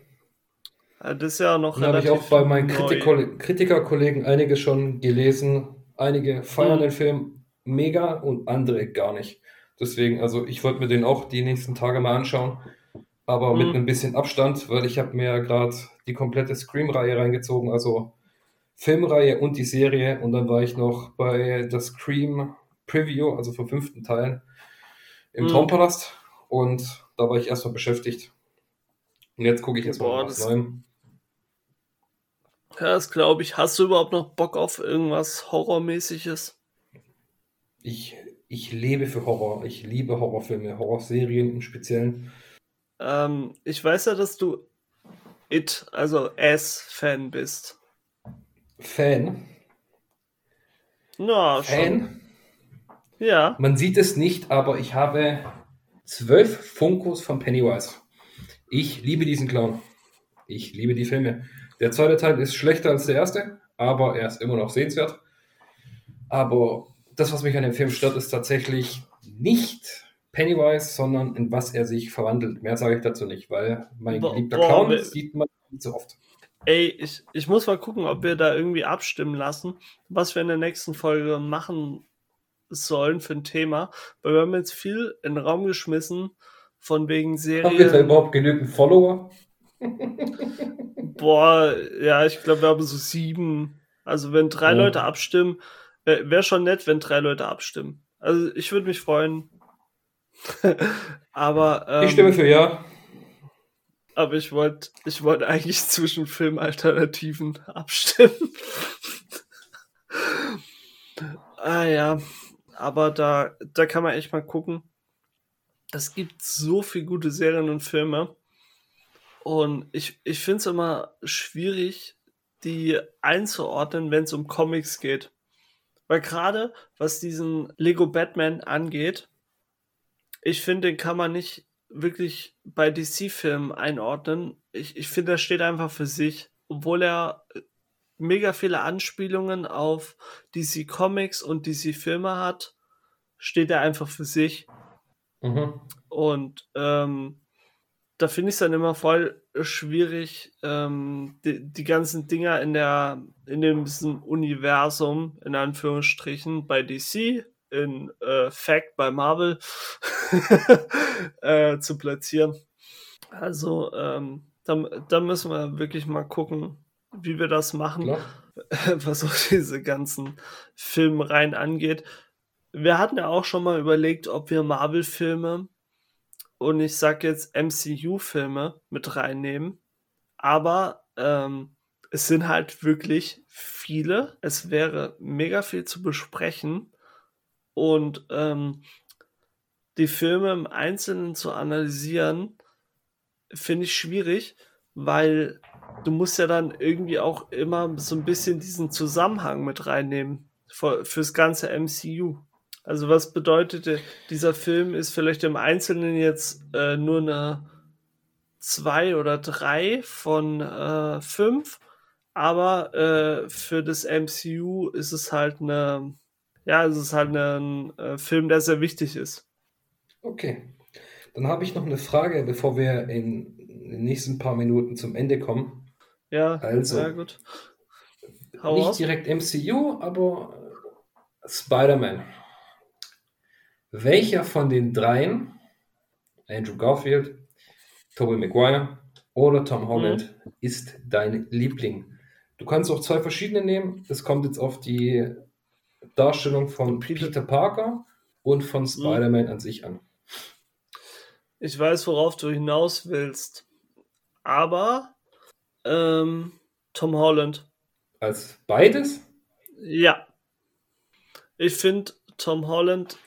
Das ist ja noch Da habe ich auch bei meinen Kritikerkollegen einige schon gelesen. Einige feiern mhm. den Film mega und andere gar nicht. Deswegen, also ich wollte mir den auch die nächsten Tage mal anschauen, aber mhm. mit ein bisschen Abstand, weil ich habe mir gerade die komplette Scream-Reihe reingezogen. Also Filmreihe und die Serie. Und dann war ich noch bei der Scream Preview, also vom fünften Teil, im mhm. Traumpalast. Und da war ich erstmal beschäftigt. Und jetzt gucke ich erstmal was Neuem. Ja, das glaube ich. Hast du überhaupt noch Bock auf irgendwas Horrormäßiges? Ich, ich lebe für Horror. Ich liebe Horrorfilme, Horrorserien im Speziellen. Ähm, ich weiß ja, dass du It, also S-Fan bist. Fan? Na, Fan? Schon. Ja. Man sieht es nicht, aber ich habe zwölf Funkos von Pennywise. Ich liebe diesen Clown. Ich liebe die Filme. Der zweite Teil ist schlechter als der erste, aber er ist immer noch sehenswert. Aber das, was mich an dem Film stört, ist tatsächlich nicht Pennywise, sondern in was er sich verwandelt. Mehr sage ich dazu nicht, weil mein boah, geliebter boah, Clown sieht man nicht so oft. Ey, ich, ich muss mal gucken, ob wir da irgendwie abstimmen lassen, was wir in der nächsten Folge machen sollen für ein Thema. Weil wir haben jetzt viel in den Raum geschmissen, von wegen Serien. Haben wir da überhaupt genügend Follower? Boah, ja, ich glaube, wir haben so sieben. Also, wenn drei ja. Leute abstimmen, wäre wär schon nett, wenn drei Leute abstimmen. Also, ich würde mich freuen. aber. Ähm, ich stimme für Ja. Aber ich wollte ich wollt eigentlich zwischen Filmalternativen abstimmen. ah ja, aber da, da kann man echt mal gucken. Es gibt so viele gute Serien und Filme. Und ich, ich finde es immer schwierig, die einzuordnen, wenn es um Comics geht. Weil gerade was diesen Lego Batman angeht, ich finde, den kann man nicht wirklich bei DC-Filmen einordnen. Ich, ich finde, er steht einfach für sich, obwohl er mega viele Anspielungen auf DC Comics und DC Filme hat, steht er einfach für sich. Mhm. Und ähm, da finde ich es dann immer voll schwierig, ähm, die, die, ganzen Dinger in der in dem Universum, in Anführungsstrichen, bei DC, in äh, Fact bei Marvel äh, zu platzieren. Also ähm, da, da müssen wir wirklich mal gucken, wie wir das machen, Klar. was auch diese ganzen Filmreihen angeht. Wir hatten ja auch schon mal überlegt, ob wir Marvel-Filme und ich sag jetzt MCU-Filme mit reinnehmen. Aber ähm, es sind halt wirklich viele. Es wäre mega viel zu besprechen. Und ähm, die Filme im Einzelnen zu analysieren, finde ich schwierig, weil du musst ja dann irgendwie auch immer so ein bisschen diesen Zusammenhang mit reinnehmen für, fürs ganze MCU. Also was bedeutete dieser Film ist vielleicht im Einzelnen jetzt äh, nur eine zwei oder drei von äh, fünf, aber äh, für das MCU ist es halt eine, ja, es ist halt ein äh, Film, der sehr wichtig ist. Okay, dann habe ich noch eine Frage, bevor wir in den nächsten paar Minuten zum Ende kommen. Ja, also, sehr gut. Hau nicht aus. direkt MCU, aber Spider-Man. Welcher von den dreien, Andrew Garfield, Tobey Maguire oder Tom Holland, mhm. ist dein Liebling? Du kannst auch zwei verschiedene nehmen. Es kommt jetzt auf die Darstellung von Peter, Parker und von mhm. Spider-Man mhm. an sich an. Ich weiß, worauf du hinaus willst. Aber ähm, Tom Holland. Als beides? Ja. Ich finde, Tom Holland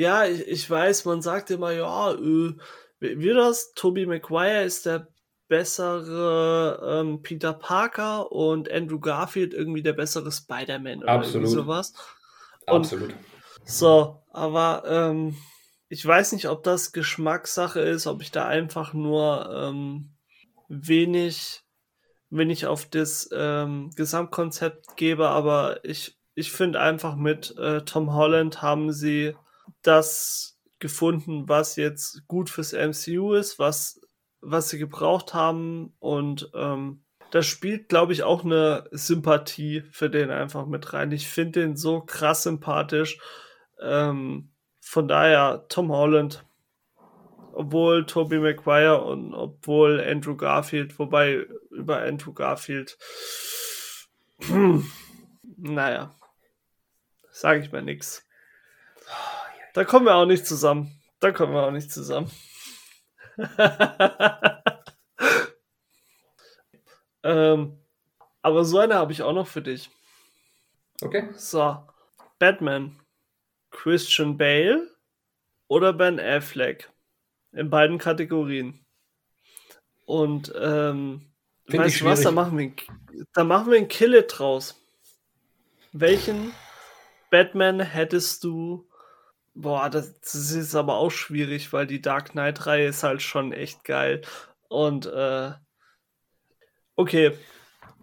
ja, ich, ich weiß, man sagt immer, ja, äh, wie das? Tobey Maguire ist der bessere ähm, Peter Parker und Andrew Garfield irgendwie der bessere Spider-Man oder Absolut. sowas. Und Absolut. So, aber ähm, ich weiß nicht, ob das Geschmackssache ist, ob ich da einfach nur ähm, wenig, wenig auf das ähm, Gesamtkonzept gebe, aber ich, ich finde einfach mit äh, Tom Holland haben sie das gefunden, was jetzt gut fürs MCU ist, was, was sie gebraucht haben und ähm, da spielt, glaube ich, auch eine Sympathie für den einfach mit rein. Ich finde den so krass sympathisch. Ähm, von daher Tom Holland, obwohl Tobey Maguire und obwohl Andrew Garfield, wobei über Andrew Garfield. Naja. Sage ich mal nix. Da kommen wir auch nicht zusammen. Da kommen wir auch nicht zusammen. ähm, aber so eine habe ich auch noch für dich. Okay. So. Batman. Christian Bale oder Ben Affleck. In beiden Kategorien. Und ähm, weißt du was, da machen, wir, da machen wir ein Kill draus. Welchen Batman hättest du? Boah, das, das ist aber auch schwierig, weil die Dark Knight-Reihe ist halt schon echt geil. Und äh, okay,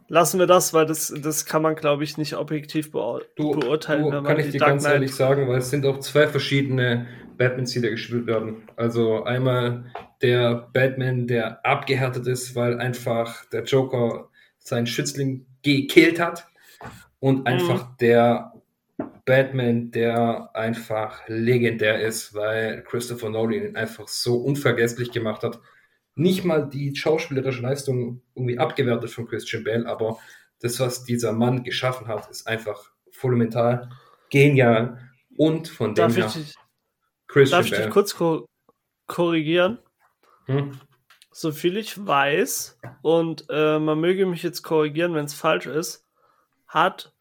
lassen wir das, weil das, das kann man, glaube ich, nicht objektiv beur du, beurteilen. Du, wenn man kann ich dir Dark ganz Knight ehrlich sagen, weil es sind auch zwei verschiedene Batmans, die da gespielt werden. Also einmal der Batman, der abgehärtet ist, weil einfach der Joker seinen Schützling gekillt hat. Und mhm. einfach mhm. der Batman, der einfach legendär ist, weil Christopher Nolan ihn einfach so unvergesslich gemacht hat nicht mal die schauspielerische Leistung irgendwie abgewertet von Christian Bale, aber das, was dieser Mann geschaffen hat, ist einfach fundamental genial und von darf dem her dich, Christian Darf ich dich kurz ko korrigieren? Hm? So viel ich weiß, und äh, man möge mich jetzt korrigieren, wenn es falsch ist, hat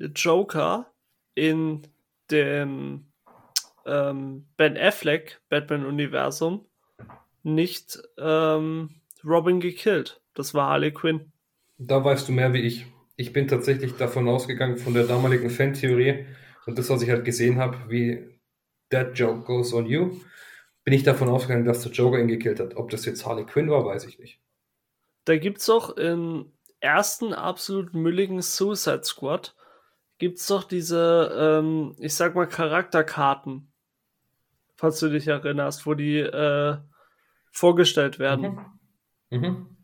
der Joker in dem ähm, Ben Affleck Batman-Universum nicht ähm, Robin gekillt. Das war Harley Quinn. Da weißt du mehr wie ich. Ich bin tatsächlich davon ausgegangen, von der damaligen Fan-Theorie und das, was ich halt gesehen habe, wie That Joke Goes on You, bin ich davon ausgegangen, dass der Joker ihn gekillt hat. Ob das jetzt Harley Quinn war, weiß ich nicht. Da gibt es doch im ersten absolut mülligen Suicide Squad gibt es doch diese, ähm, ich sag mal, Charakterkarten. Falls du dich erinnerst, wo die äh, vorgestellt werden. Mhm. Mhm.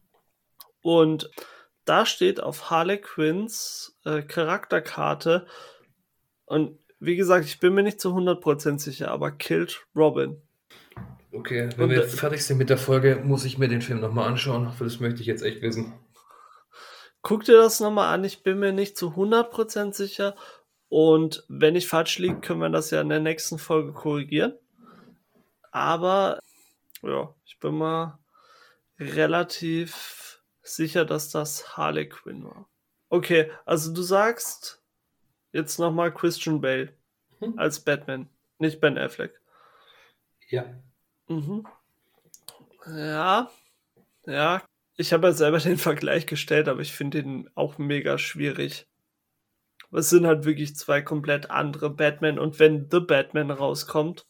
Und da steht auf Harley Quinns äh, Charakterkarte und wie gesagt, ich bin mir nicht zu 100% sicher, aber killt Robin. Okay, wenn und, wir fertig sind mit der Folge, muss ich mir den Film nochmal anschauen, für das möchte ich jetzt echt wissen. Guck dir das nochmal an, ich bin mir nicht zu 100% sicher und wenn ich falsch liege, können wir das ja in der nächsten Folge korrigieren. Aber ja, ich bin mal relativ sicher, dass das Harley Quinn war. Okay, also du sagst jetzt nochmal Christian Bale hm. als Batman, nicht Ben Affleck. Ja. Mhm. Ja, ja. Ich habe ja selber den Vergleich gestellt, aber ich finde den auch mega schwierig. Es sind halt wirklich zwei komplett andere Batman und wenn The Batman rauskommt,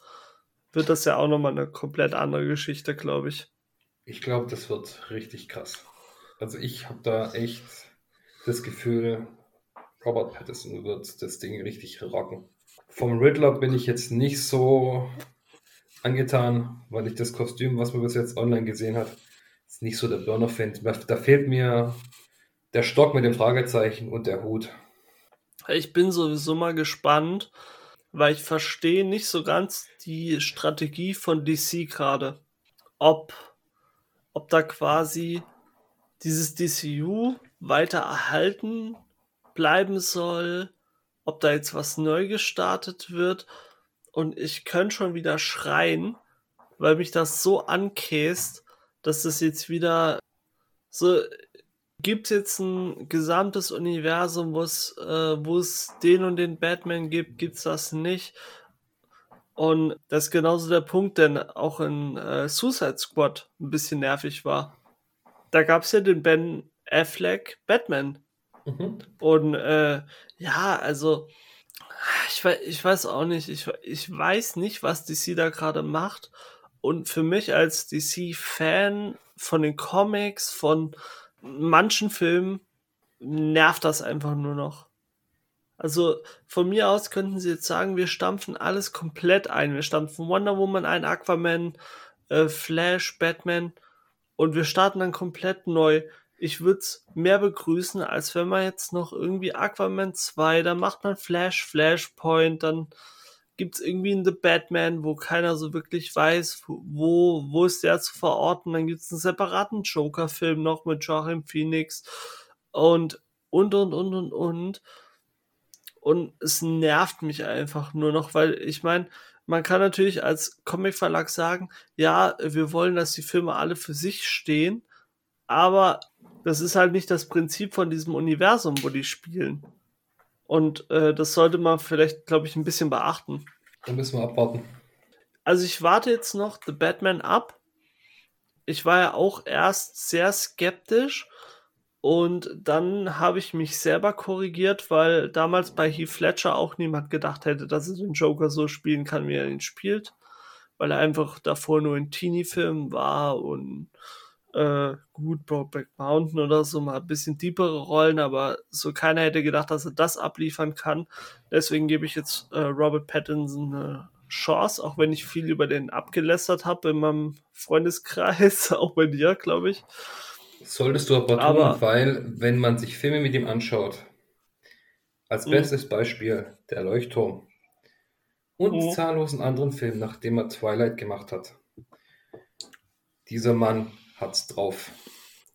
wird das ja auch nochmal eine komplett andere Geschichte, glaube ich. Ich glaube, das wird richtig krass. Also ich habe da echt das Gefühl, Robert Pattinson wird das Ding richtig rocken. Vom Riddler bin ich jetzt nicht so angetan, weil ich das Kostüm, was man bis jetzt online gesehen hat, ist nicht so der Burner finde. Da fehlt mir der Stock mit dem Fragezeichen und der Hut. Ich bin sowieso mal gespannt, weil ich verstehe nicht so ganz die Strategie von DC gerade. Ob, ob da quasi dieses DCU weiter erhalten bleiben soll, ob da jetzt was neu gestartet wird. Und ich könnte schon wieder schreien, weil mich das so ankäst, dass das jetzt wieder so gibt jetzt ein gesamtes Universum, wo es, äh, wo es den und den Batman gibt, gibt es das nicht. Und das ist genauso der Punkt, denn auch in äh, Suicide Squad ein bisschen nervig war. Da gab es ja den Ben Affleck Batman. Mhm. Und äh, ja, also ich weiß, ich weiß auch nicht, ich, ich weiß nicht, was DC da gerade macht. Und für mich als DC-Fan von den Comics, von manchen Filmen nervt das einfach nur noch. Also von mir aus könnten sie jetzt sagen, wir stampfen alles komplett ein. Wir stampfen Wonder Woman ein, Aquaman, äh, Flash, Batman und wir starten dann komplett neu. Ich würde es mehr begrüßen, als wenn man jetzt noch irgendwie Aquaman 2, dann macht man Flash, Flashpoint, dann gibt es irgendwie in The Batman, wo keiner so wirklich weiß, wo, wo ist der zu verorten. Dann gibt es einen separaten Joker-Film noch mit Joachim Phoenix. Und und, und, und, und, und. Und es nervt mich einfach nur noch, weil ich meine, man kann natürlich als Comicverlag sagen, ja, wir wollen, dass die Filme alle für sich stehen, aber das ist halt nicht das Prinzip von diesem Universum, wo die spielen. Und äh, das sollte man vielleicht, glaube ich, ein bisschen beachten. Dann müssen wir abwarten. Also ich warte jetzt noch The Batman ab. Ich war ja auch erst sehr skeptisch und dann habe ich mich selber korrigiert, weil damals bei Heath Ledger auch niemand gedacht hätte, dass er den Joker so spielen kann, wie er ihn spielt. Weil er einfach davor nur in Teenie-Filmen war und äh, gut, Brokeback Mountain oder so, mal ein bisschen tiefere Rollen, aber so keiner hätte gedacht, dass er das abliefern kann. Deswegen gebe ich jetzt äh, Robert Pattinson eine Chance, auch wenn ich viel über den abgelästert habe in meinem Freundeskreis, auch bei dir, glaube ich. Solltest du aber tun, aber, weil wenn man sich Filme mit ihm anschaut, als mhm. bestes Beispiel der Leuchtturm und mh. zahllosen anderen Filmen, nachdem er Twilight gemacht hat. Dieser Mann hat's drauf.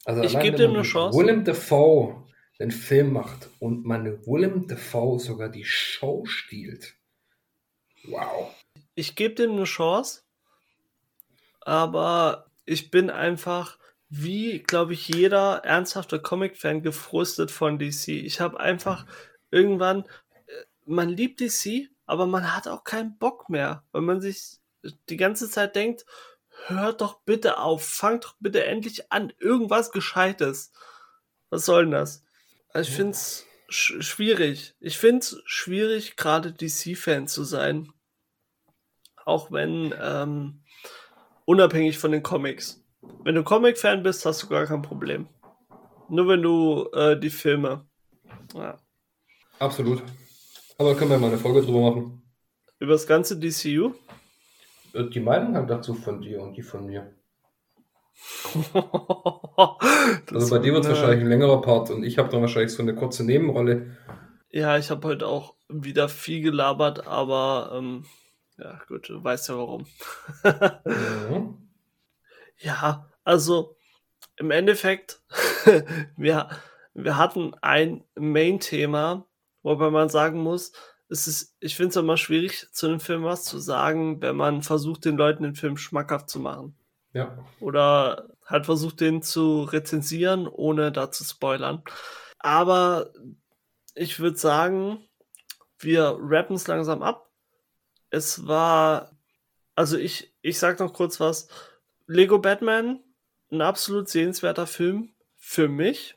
Also ich gebe dem eine Chance. Willem Dafoe den Film macht und man Willem Dafoe sogar die Show stiehlt. Wow. Ich gebe dem eine Chance, aber ich bin einfach wie, glaube ich, jeder ernsthafte Comic-Fan gefrustet von DC. Ich habe einfach irgendwann, äh, man liebt DC, aber man hat auch keinen Bock mehr, weil man sich die ganze Zeit denkt, hört doch bitte auf, fangt doch bitte endlich an, irgendwas Gescheites. Was soll denn das? Also ich finde es sch schwierig. Ich finde es schwierig, gerade DC-Fan zu sein. Auch wenn, ähm, unabhängig von den Comics. Wenn du Comic-Fan bist, hast du gar kein Problem. Nur wenn du äh, die Filme. Ja. Absolut. Aber können wir mal eine Folge drüber machen. Über das ganze DCU? Äh, die Meinung dazu von dir und die von mir. also bei dir wird es wahrscheinlich ein längerer Part und ich habe dann wahrscheinlich so eine kurze Nebenrolle. Ja, ich habe heute auch wieder viel gelabert, aber ähm, ja, gut, du weißt ja warum. mhm. Ja, also im Endeffekt, wir, wir hatten ein Main-Thema, wobei man sagen muss, es ist, ich finde es immer schwierig, zu einem Film was zu sagen, wenn man versucht, den Leuten den Film schmackhaft zu machen. Ja. Oder halt versucht, den zu rezensieren, ohne da zu spoilern. Aber ich würde sagen, wir rappen es langsam ab. Es war, also ich, ich sag noch kurz was. Lego Batman, ein absolut sehenswerter Film für mich.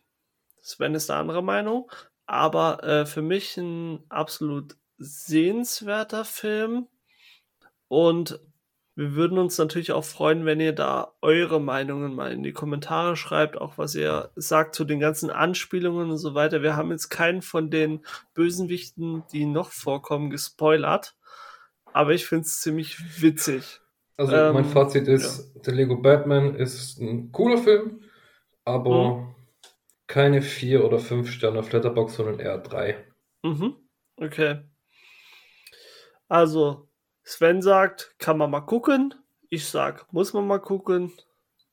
Sven ist der andere Meinung. Aber äh, für mich ein absolut sehenswerter Film. Und wir würden uns natürlich auch freuen, wenn ihr da eure Meinungen mal in die Kommentare schreibt, auch was ihr sagt zu den ganzen Anspielungen und so weiter. Wir haben jetzt keinen von den Bösenwichten, die noch vorkommen, gespoilert. Aber ich finde es ziemlich witzig. Also ähm, mein Fazit ist, ja. der Lego Batman ist ein cooler Film, aber mhm. keine vier oder fünf Sterne auf Letterbox, sondern eher drei. Mhm. Okay. Also, Sven sagt, kann man mal gucken. Ich sag, muss man mal gucken.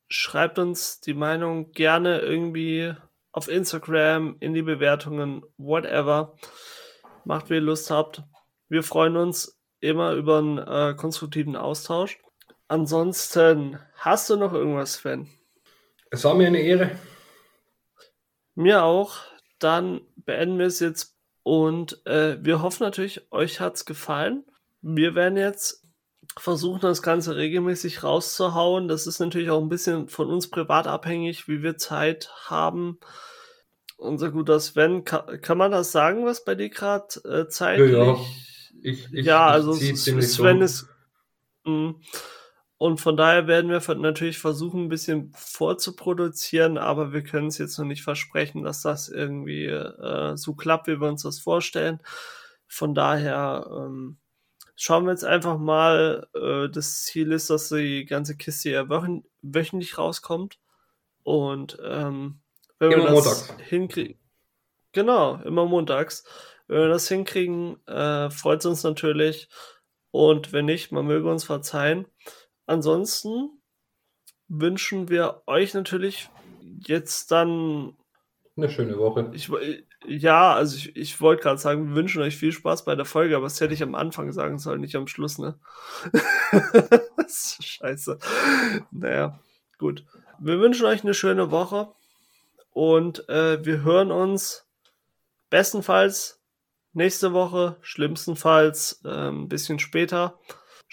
Schreibt uns die Meinung gerne irgendwie auf Instagram, in die Bewertungen, whatever. Macht, wie ihr Lust habt. Wir freuen uns immer über einen äh, konstruktiven Austausch. Ansonsten, hast du noch irgendwas, Sven? Es war mir eine Ehre. Mir auch. Dann beenden wir es jetzt und äh, wir hoffen natürlich, euch hat es gefallen. Wir werden jetzt versuchen, das Ganze regelmäßig rauszuhauen. Das ist natürlich auch ein bisschen von uns privat abhängig, wie wir Zeit haben. Unser guter Sven, kann, kann man das sagen, was bei dir gerade äh, zeitlich? Ja, ja. Ich, ich, ja also Sven um. ist. Mh. Und von daher werden wir natürlich versuchen, ein bisschen vorzuproduzieren, aber wir können es jetzt noch nicht versprechen, dass das irgendwie äh, so klappt, wie wir uns das vorstellen. Von daher ähm, schauen wir jetzt einfach mal. Äh, das Ziel ist, dass die ganze Kiste ja wöch wöchentlich rauskommt. Und ähm, wenn immer wir das hinkriegen. Genau, immer montags. Wenn wir das hinkriegen, äh, freut es uns natürlich. Und wenn nicht, man möge uns verzeihen. Ansonsten wünschen wir euch natürlich jetzt dann eine schöne Woche. Ich, Ja, also ich, ich wollte gerade sagen, wir wünschen euch viel Spaß bei der Folge, aber das hätte ich am Anfang sagen sollen, nicht am Schluss, ne? Scheiße. Naja, gut. Wir wünschen euch eine schöne Woche und äh, wir hören uns bestenfalls nächste Woche, schlimmstenfalls äh, ein bisschen später.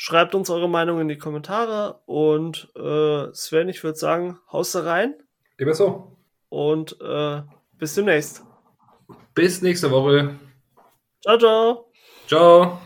Schreibt uns eure Meinung in die Kommentare und äh, Sven, ich würde sagen, haust da rein. Immer so. Und äh, bis demnächst. Bis nächste Woche. Ciao, ciao. Ciao.